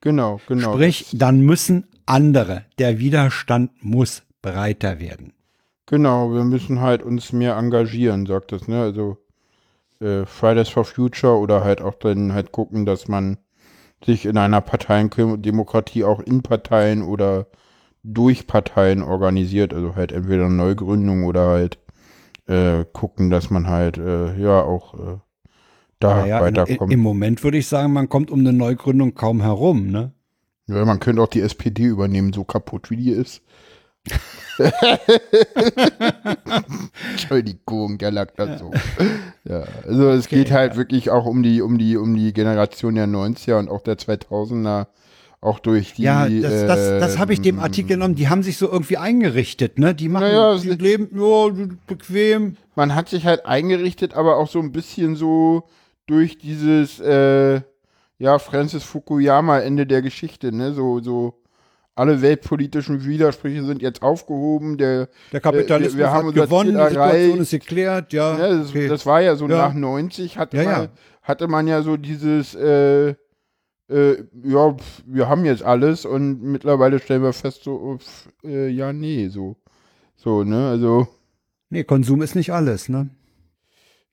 Genau, genau.
Sprich, dann müssen andere. Der Widerstand muss breiter werden.
Genau, wir müssen halt uns mehr engagieren, sagt es, ne? Also äh, Fridays for Future oder halt auch dann halt gucken, dass man sich in einer Parteiendemokratie auch in Parteien oder durch Parteien organisiert. Also halt entweder Neugründung oder halt äh, gucken, dass man halt äh, ja auch äh, da
Naja,
weiterkommt.
Im Moment würde ich sagen, man kommt um eine Neugründung kaum herum. Ne?
ja, man könnte auch die SPD übernehmen, so kaputt wie die ist. Entschuldigung, der lag da so. Ja, also es geht halt wirklich auch um die, um die, um die Generation der 90er und auch der 2000er, auch durch die.
Ja, das, das, das habe ich dem
ähm,
Artikel genommen. Die haben sich so irgendwie eingerichtet. Ne? Die machen,
Naja,
die leben ja, bequem.
Man hat sich halt eingerichtet, aber auch so ein bisschen so durch dieses, äh, ja, Francis Fukuyama Ende der Geschichte, ne, so, so. Alle weltpolitischen Widersprüche sind jetzt aufgehoben. Der,
Der Kapitalismus
Äh, wir haben
hat gewonnen, die Situation ist geklärt. Ja,
Ja, das,
okay.
das war ja so
Ja.
nach 90 hatte,
Ja,
man,
ja.
hatte man ja so dieses, äh, äh, ja, wir haben jetzt alles und mittlerweile stellen wir fest, so, pf, äh, ja, nee, so. So, ne, also,
nee, Konsum ist nicht alles. Ne?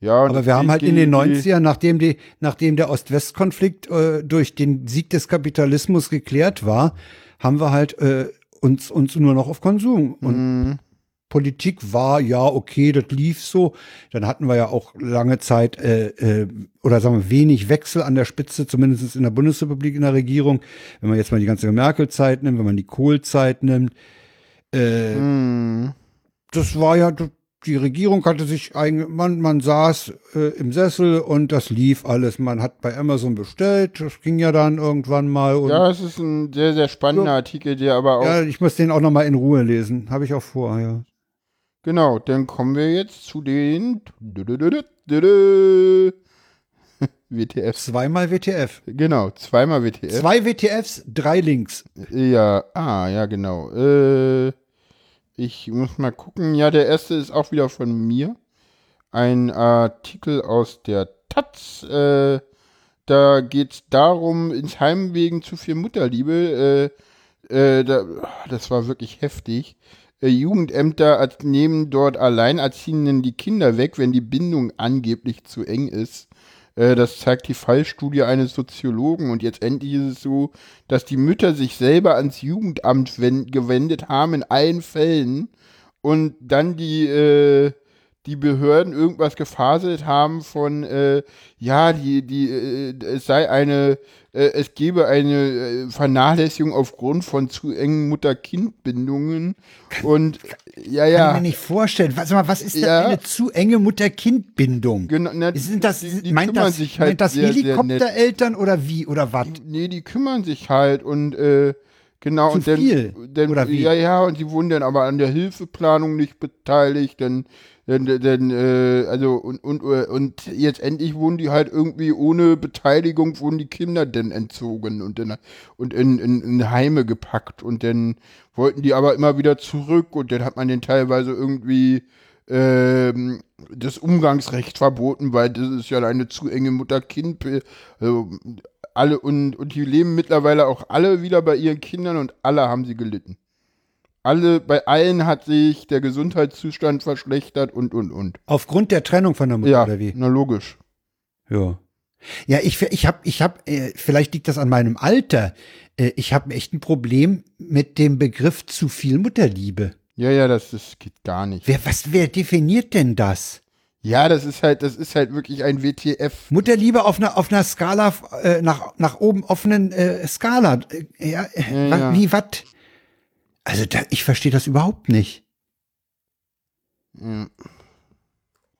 ja.
Aber wir haben halt in den 90ern, nachdem, die, nachdem der Ost-West-Konflikt äh, durch den Sieg des Kapitalismus geklärt war, haben wir halt äh, uns, uns nur noch auf Konsum. Und
Mhm.
Politik war, ja, okay, das lief so. Dann hatten wir ja auch lange Zeit, äh, äh, oder sagen wir, wenig Wechsel an der Spitze, zumindest in der Bundesrepublik in der Regierung. Wenn man jetzt mal die ganze Merkel-Zeit nimmt, wenn man die Kohl-Zeit nimmt. Äh,
Mhm.
das war ja, die Regierung hatte sich eigentlich, man, man saß äh, im Sessel und das lief alles. Man hat bei Amazon bestellt, das ging ja dann irgendwann mal. Und
Ja, es ist ein sehr, sehr spannender Artikel, der aber auch,
ja, ich muss den auch noch mal in Ruhe lesen. Habe ich auch vor, ja.
genau, dann kommen wir jetzt zu den WTFs.
Zweimal WTF.
Genau, zweimal WTF.
Zwei WTFs, drei Links.
Ja, ah, ja, genau. Äh, ich muss mal gucken. Ja, der erste ist auch wieder von mir. Ein Artikel aus der Taz. Äh, da geht es darum, ins Heim wegen zu viel Mutterliebe. Äh, äh, da, das war wirklich heftig. Äh, Jugendämter nehmen dort Alleinerziehenden die Kinder weg, wenn die Bindung angeblich zu eng ist. Äh, Das zeigt die Fallstudie eines Soziologen. Und jetzt endlich ist es so, dass die Mütter sich selber ans Jugendamt wen- gewendet haben in allen Fällen und dann die, äh, die Behörden irgendwas gefaselt haben von, äh, ja, die, die, äh, es sei eine, äh, es gebe eine äh, Vernachlässigung aufgrund von zu engen Mutter-Kind-Bindungen und, ja,
Kann ich
ja.
mir nicht vorstellen. Mal, was ist denn
Ja.
eine zu enge Mutter-Kind-Bindung?
Genau, na,
Sind das,
die, die
meint das,
sich halt
meint das. Helikoptereltern oder wie oder was?
Nee, die kümmern sich halt und äh, genau
Zu
und dann,
viel,
dann
oder wie?
ja ja und sie wurden dann aber an der Hilfeplanung nicht beteiligt, dann dann, dann äh, also und, und äh, und jetzt endlich wurden die halt irgendwie ohne Beteiligung wurden die Kinder dann entzogen und dann und in, in, in Heime gepackt und dann wollten die aber immer wieder zurück und dann hat man den teilweise irgendwie ähm, das Umgangsrecht verboten, weil das ist ja eine zu enge Mutter-Kind. Also alle und, und die leben mittlerweile auch alle wieder bei ihren Kindern und alle haben sie gelitten. Alle, bei allen hat sich der Gesundheitszustand verschlechtert und und und.
Aufgrund der Trennung von der Mutter
Ja,
oder wie?
na logisch.
Ja. Ja, ich, ich habe, ich hab, äh, vielleicht liegt das an meinem Alter. Äh, ich habe echt ein Problem mit dem Begriff zu viel Mutterliebe.
Ja, ja, das, das geht gar nicht.
Wer, was, wer definiert denn das?
Ja, das ist halt, das ist halt wirklich ein WTF.
Mutterliebe auf einer auf einer Skala äh, nach nach oben offenen äh, Skala. Äh, ja,
Ja, ja.
wie was? Also da, ich verstehe das überhaupt nicht.
Ja.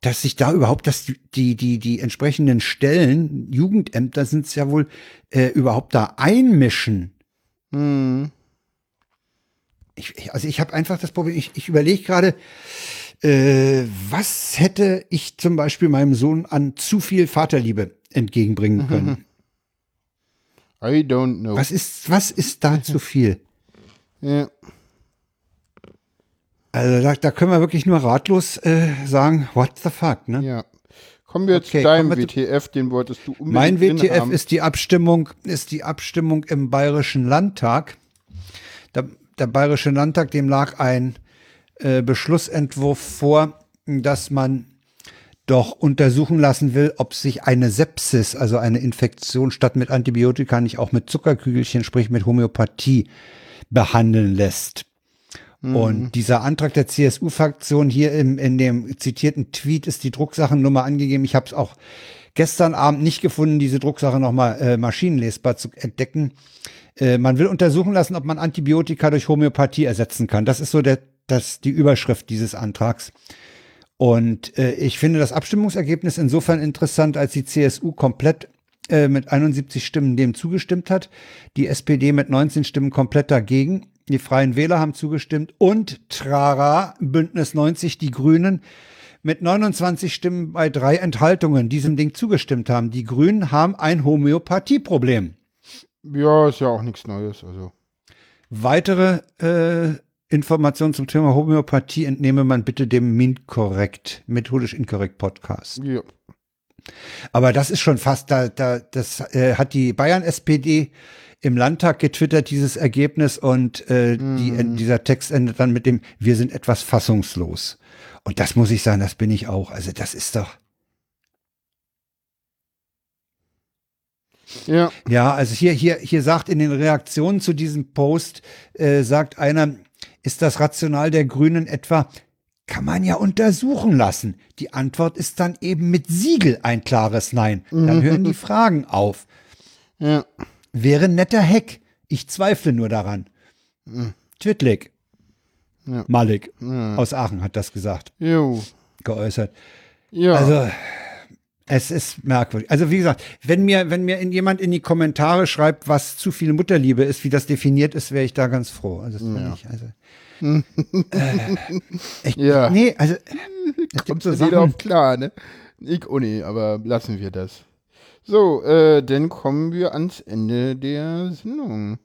Dass sich da überhaupt, dass die die die, entsprechenden Stellen Jugendämter sind es ja wohl äh, überhaupt da einmischen.
Hm.
Ich, ich- also ich habe einfach das Problem, ich, ich überlege gerade, äh, was hätte ich zum Beispiel meinem Sohn an zu viel Vaterliebe entgegenbringen können?
I don't know.
Was ist, was ist da zu viel?
Ja.
Also da, da können wir wirklich nur ratlos äh, sagen, what the fuck, ne?
ja. Kommen wir jetzt
Okay,
zu deinem WTF, den wolltest du unbedingt
Mein WTF
haben.
ist die Abstimmung, ist die Abstimmung im Bayerischen Landtag. Der, der Bayerische Landtag, dem lag ein äh, Beschlussentwurf vor, dass man doch untersuchen lassen will, ob sich eine Sepsis, also eine Infektion statt mit Antibiotika nicht auch mit Zuckerkügelchen, sprich mit Homöopathie behandeln lässt. Und dieser Antrag der CSU-Fraktion hier im, in dem zitierten Tweet ist die Drucksachennummer angegeben. Ich habe es auch gestern Abend nicht gefunden, diese Drucksache nochmal äh, maschinenlesbar zu entdecken. Äh, man will untersuchen lassen, ob man Antibiotika durch Homöopathie ersetzen kann. Das ist so der, das, die Überschrift dieses Antrags. Und äh, ich finde das Abstimmungsergebnis insofern interessant, als die CSU komplett äh, mit 71 Stimmen dem zugestimmt hat, die SPD mit 19 Stimmen komplett dagegen, die Freien Wähler haben zugestimmt und Trara, Bündnis 90, die Grünen mit 29 Stimmen bei drei Enthaltungen diesem Ding zugestimmt haben. Die Grünen haben ein Homöopathieproblem.
Ja, ist ja auch nichts Neues. Also.
Weitere äh, Informationen zum Thema Homöopathie entnehme man bitte dem MINT-Korrekt, methodisch inkorrekt Podcast.
Ja.
Aber das ist schon fast, da, da, das äh, hat die Bayern-SPD im Landtag getwittert, dieses Ergebnis, und äh, die, dieser Text endet dann mit dem, wir sind etwas fassungslos. Und das muss ich sagen, das bin ich auch. Also das ist doch,
Ja.
ja, also hier, hier, hier sagt in den Reaktionen zu diesem Post, äh, sagt einer, ist das Rational der Grünen etwa, kann man ja untersuchen lassen. Die Antwort ist dann eben mit Siegel ein klares Nein. Dann hören die Fragen auf.
Ja.
Wäre netter Hack. Ich zweifle nur daran. Twitlik.
Ja.
Malik aus Aachen hat das gesagt,
Jo.
geäußert.
Ja.
Also, es ist merkwürdig. Also, wie gesagt, wenn mir, wenn mir jemand in die Kommentare schreibt, was zu viel Mutterliebe ist, wie das definiert ist, wäre ich da ganz froh. Also, das finde ich, also. Äh, ich,
Ja.
Nee, also,
Kommt
so
jeder auf klar, ne? Ich nicht, aber lassen wir das. So, äh, dann kommen wir ans Ende der Sendung.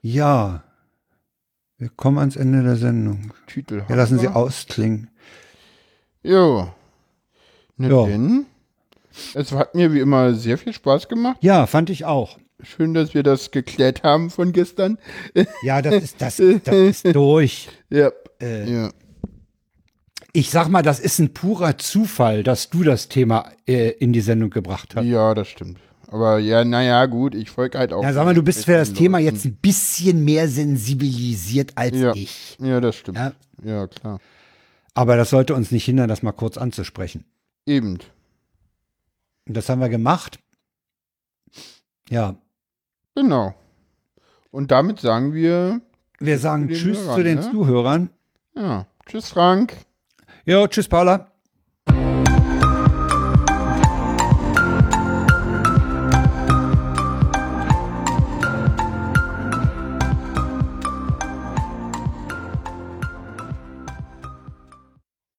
Ja. Wir kommen ans Ende der Sendung.
Titel
Wir lassen sie ausklingen.
Jo. Na
Ja.
denn. Es hat mir wie immer sehr viel Spaß gemacht.
Ja, fand ich auch.
Schön, dass wir das geklärt haben von gestern.
Ja, das ist, das, das ist durch.
Ja.
Äh,
ja.
Ich sag mal, das ist ein purer Zufall, dass du das Thema äh, in die Sendung gebracht hast.
Ja, das stimmt. Aber ja, naja, gut, ich folge halt auch.
Ja, sag mal, du bist für das Thema jetzt ein bisschen mehr sensibilisiert als
Ja.
ich.
Ja, das stimmt.
Ja.
Ja, klar.
Aber das sollte uns nicht hindern, das mal kurz anzusprechen.
Eben.
Und das haben wir gemacht. Ja.
Genau. Und damit sagen wir,
Wir sagen Tschüss
Hörern,
zu den
ne?
Zuhörern.
ja, tschüss Frank.
Jo, tschüss, Paula.